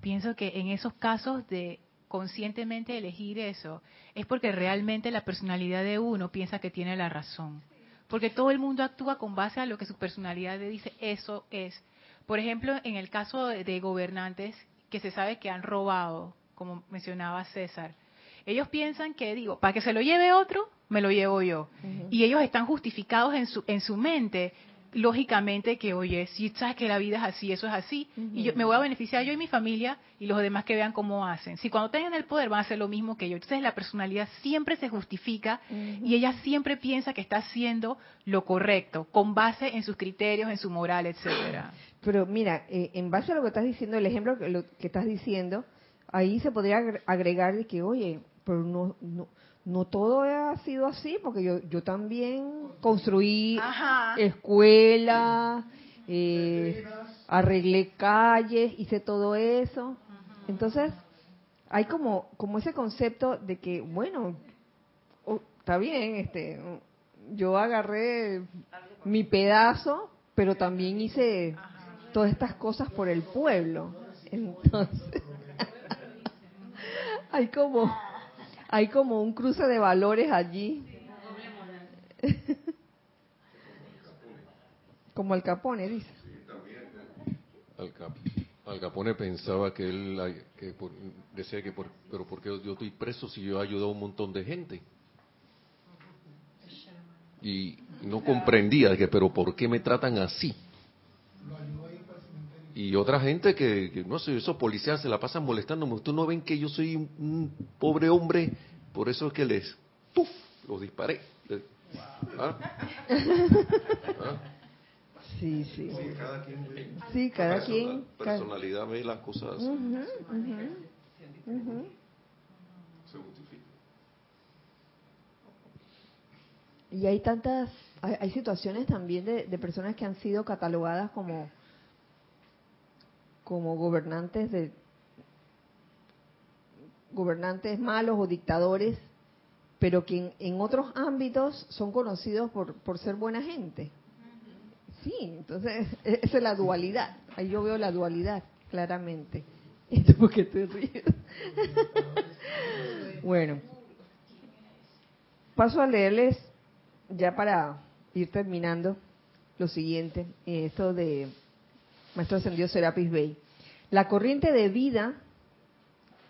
Pienso que en esos casos de conscientemente elegir eso, es porque realmente la personalidad de uno piensa que tiene la razón. Porque todo el mundo actúa con base a lo que su personalidad le dice, eso es. Por ejemplo, en el caso de gobernantes que se sabe que han robado, como mencionaba César, ellos piensan que, digo, para que se lo lleve otro, me lo llevo yo. Y ellos están justificados en su, en su mente, lógicamente, que, oye, si sabes que la vida es así, eso es así, y yo me voy a beneficiar yo y mi familia y los demás que vean cómo hacen. Si cuando tengan el poder van a hacer lo mismo que yo. Entonces la personalidad siempre se justifica y ella siempre piensa que está haciendo lo correcto, con base en sus criterios, en su moral, etcétera. Pero mira, eh, en base a lo que estás diciendo, el ejemplo que, lo que estás diciendo, ahí se podría agregar de que, oye, pero no, no no todo ha sido así, porque yo, yo también construí escuelas, eh, arreglé calles, hice todo eso. Entonces, hay como, como ese concepto de que, bueno, oh, está bien, este, yo agarré mi pedazo, pero también hice todas estas cosas por el pueblo. Entonces, hay como hay como un cruce de valores allí. como el Capone dice. Al, Capone pensaba que él decía que por, pero porque yo estoy preso si yo he ayudado a un montón de gente y no comprendía que pero por qué me tratan así y otra gente que, no sé, esos policías se la pasan molestándome. ¿Ustedes no ven que yo soy un, pobre hombre? Por eso es que les, ¡puf!, los disparé. ¿Ah? ¿Ah? Sí, sí. Sí, cada quien ve. Sí, cada quien. Personalidad ve las cosas. Se justifica. Y hay tantas, hay, situaciones también de, de personas que han sido catalogadas como como gobernantes de gobernantes malos o dictadores, pero que en, otros ámbitos son conocidos por, por ser buena gente. Sí, entonces esa es la dualidad. Ahí yo veo la dualidad claramente. Esto porque te ríes. bueno, paso a leerles ya para ir terminando, lo siguiente, esto de Maestro Ascendido Serapis Bey. La corriente de vida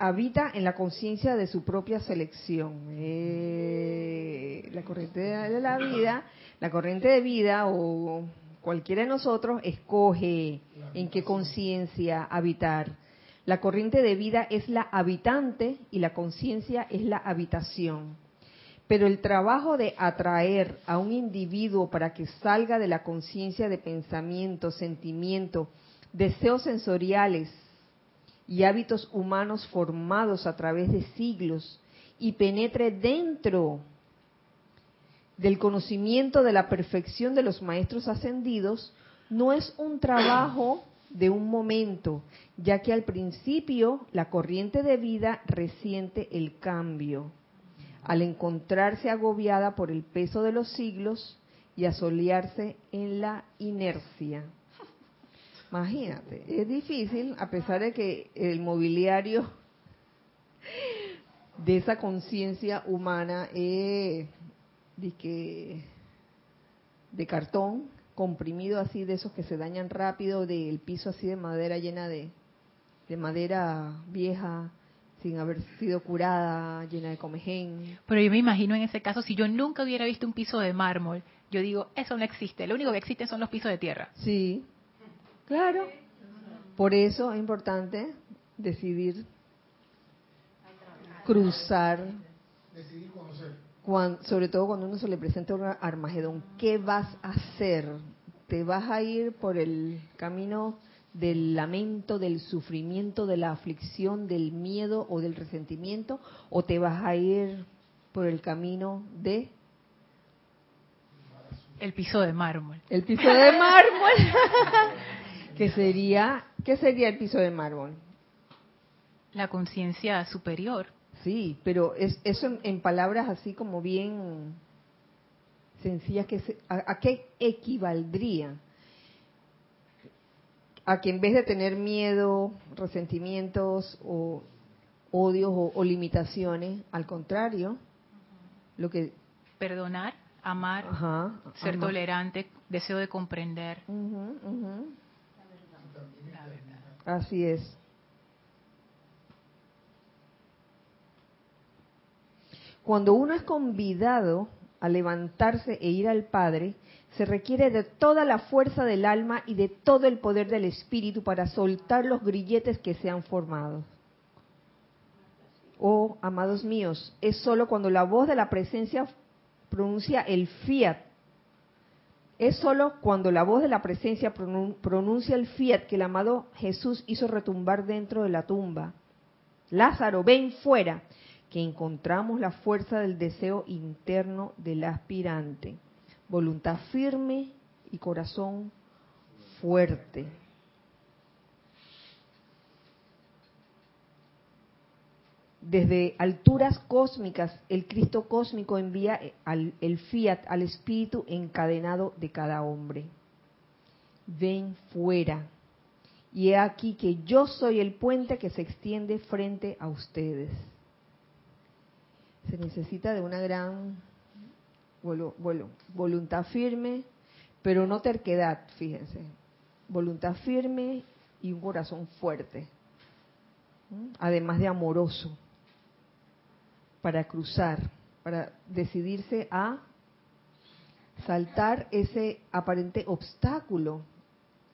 habita en la conciencia de su propia selección. Eh, la corriente de la vida, la corriente de vida o cualquiera de nosotros escoge en qué conciencia habitar. La corriente de vida es la habitante y la conciencia es la habitación. Pero el trabajo de atraer a un individuo para que salga de la conciencia de pensamiento, sentimiento, deseos sensoriales, y hábitos humanos formados a través de siglos y penetre dentro del conocimiento de la perfección de los maestros ascendidos, no es un trabajo de un momento, ya que al principio la corriente de vida resiente el cambio, al encontrarse agobiada por el peso de los siglos y asolearse en la inercia. Imagínate, es difícil, a pesar de que el mobiliario de esa conciencia humana es de, de cartón, comprimido así, de esos que se dañan rápido, del piso así de madera llena de, de madera vieja, sin haber sido curada, llena de comején. Pero yo me imagino en ese caso, si yo nunca hubiera visto un piso de mármol, yo digo, eso no existe, lo único que existe son los pisos de tierra. Sí, Claro. Por eso es importante decidir cruzar, sobre todo cuando uno se le presenta un Armagedón. ¿Qué vas a hacer? ¿Te vas a ir por el camino del lamento, del sufrimiento, de la aflicción, del miedo o del resentimiento? ¿O te vas a ir por el camino de el piso de mármol. El piso de mármol. que sería, ¿qué sería el piso de mármol? La conciencia superior. Sí, pero es, eso en, palabras así como bien sencillas, que a, qué equivaldría? A que en vez de tener miedo, resentimientos o odios o, limitaciones, al contrario, lo que... Perdonar, amar, ser tolerante, deseo de comprender. Así es. Cuando uno es convidado a levantarse e ir al Padre, se requiere de toda la fuerza del alma y de todo el poder del espíritu para soltar los grilletes que se han formado. Oh, amados míos, es solo cuando la voz de la presencia pronuncia el fiat es solo cuando la voz de la presencia pronuncia el fiat que el amado Jesús hizo retumbar dentro de la tumba. Lázaro, ven fuera, que encontramos la fuerza del deseo interno del aspirante. Voluntad firme y corazón fuerte. Desde alturas cósmicas, el Cristo cósmico envía el fiat al espíritu encadenado de cada hombre. Ven fuera. Y he aquí que yo soy el puente que se extiende frente a ustedes. Se necesita de una gran voluntad firme, pero no terquedad, fíjense. Voluntad firme y un corazón fuerte, además de amoroso para cruzar, para decidirse a saltar ese aparente obstáculo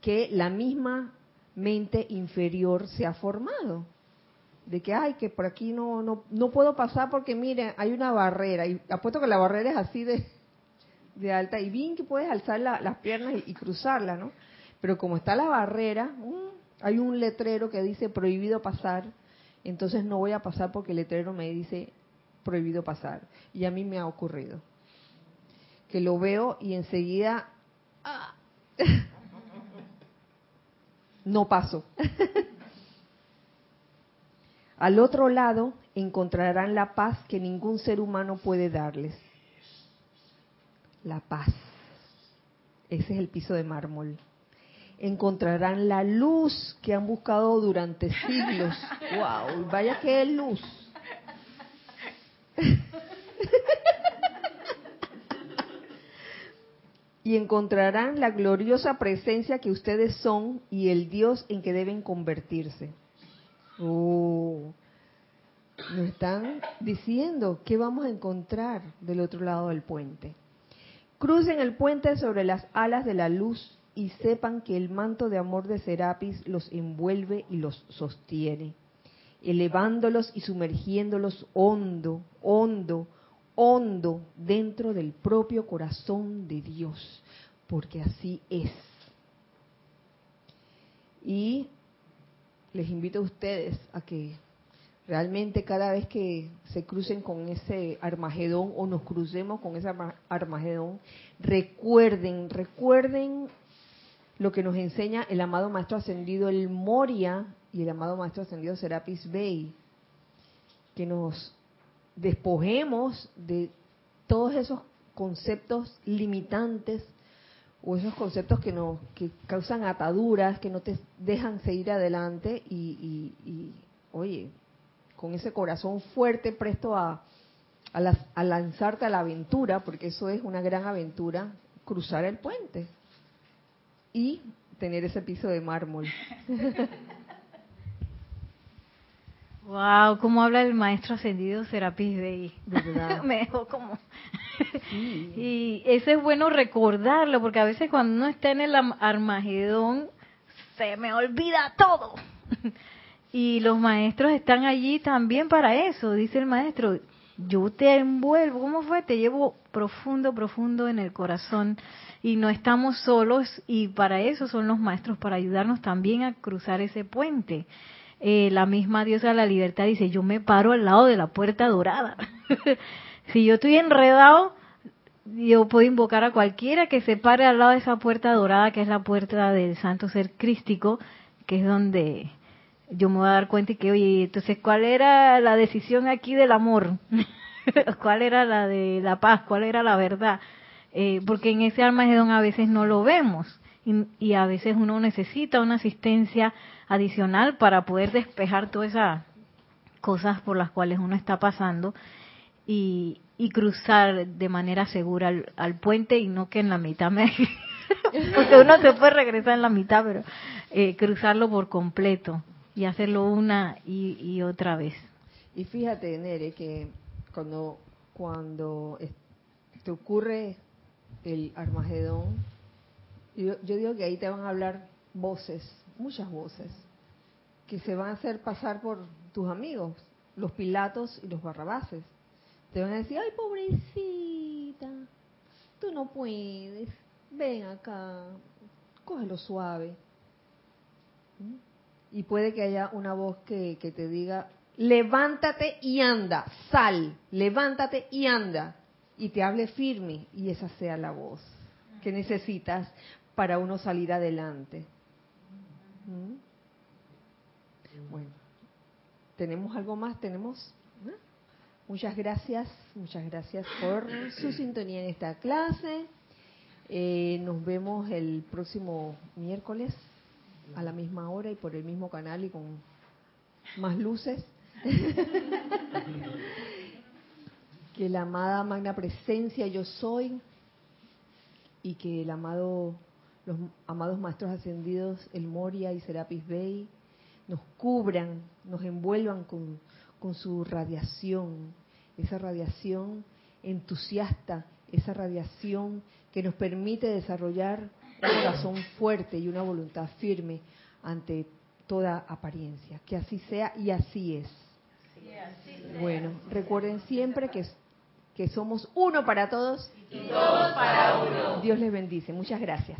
que la misma mente inferior se ha formado. De que, ay, que por aquí no, no, no puedo pasar porque, mire, hay una barrera. Y apuesto que la barrera es así de, de alta. Y bien que puedes alzar las piernas y, cruzarla, ¿no? Pero como está la barrera, mm, hay un letrero que dice prohibido pasar. Entonces no voy a pasar porque el letrero me dice prohibido pasar. Y a mí me ha ocurrido. Que lo veo y enseguida ah, no paso. Al otro lado encontrarán la paz que ningún ser humano puede darles. La paz. Ese es el piso de mármol. Encontrarán la luz que han buscado durante siglos. ¡Wow! Vaya que luz. Y encontrarán la gloriosa presencia que ustedes son y el Dios en que deben convertirse. Oh, nos están diciendo qué vamos a encontrar del otro lado del puente. Crucen el puente sobre las alas de la luz y sepan que el manto de amor de Serapis los envuelve y los sostiene, elevándolos y sumergiéndolos hondo, hondo, hondo dentro del propio corazón de Dios, porque así es. Y les invito a ustedes a que realmente cada vez que se crucen con ese Armagedón o nos crucemos con ese Armagedón, recuerden, recuerden lo que nos enseña el amado Maestro Ascendido, el Moria, y el amado Maestro Ascendido Serapis Bey, que nos despojemos de todos esos conceptos limitantes o esos conceptos que nos que causan ataduras, que no te dejan seguir adelante y, y, oye, con ese corazón fuerte, presto a, a lanzarte a la aventura, porque eso es una gran aventura, cruzar el puente y tener ese piso de mármol. Wow, cómo habla el maestro ascendido Serapis Bey. Me dejó como. y eso es bueno recordarlo, porque a veces cuando uno está en el Armagedón, se me olvida todo. y los maestros están allí también para eso, dice el maestro. Yo te envuelvo, ¿cómo fue? Te llevo profundo, profundo en el corazón y no estamos solos y para eso son los maestros, para ayudarnos también a cruzar ese puente. Eh, la misma diosa de la libertad dice, yo me paro al lado de la puerta dorada. si yo estoy enredado, yo puedo invocar a cualquiera que se pare al lado de esa puerta dorada, que es la puerta del santo ser crístico, que es donde yo me voy a dar cuenta y que, oye, entonces, ¿cuál era la decisión aquí del amor? ¿Cuál era la de la paz? ¿Cuál era la verdad? Eh, porque en ese Armagedón a veces no lo vemos y, a veces uno necesita una asistencia adicional para poder despejar todas esas cosas por las cuales uno está pasando y, cruzar de manera segura al, puente y no que en la mitad me... porque uno se puede regresar en la mitad, pero eh, cruzarlo por completo y hacerlo una y, otra vez. Y fíjate, Nere, que cuando, cuando te ocurre el Armagedón, yo, digo que ahí te van a hablar voces, muchas voces, que se van a hacer pasar por tus amigos, los Pilatos y los Barrabases. Te van a decir, ay, pobrecita, tú no puedes, ven acá, cógelo suave. ¿Mm? Y puede que haya una voz que, que te diga, levántate y anda, sal, levántate y anda y te hable firme y esa sea la voz que necesitas para uno salir adelante. ¿Mm? Bueno, ¿tenemos algo más? ¿Tenemos? Muchas gracias, muchas gracias por su sintonía en esta clase. Eh, nos vemos el próximo miércoles a la misma hora y por el mismo canal y con más luces. que la amada magna presencia yo soy y que el amado los amados maestros ascendidos el Moria y Serapis Bey nos cubran, nos envuelvan con, con su radiación, esa radiación entusiasta, esa radiación que nos permite desarrollar un corazón fuerte y una voluntad firme ante toda apariencia. Que así sea y así es. Bueno, recuerden siempre que que somos uno para todos y todos para uno. Dios les bendice. Muchas gracias.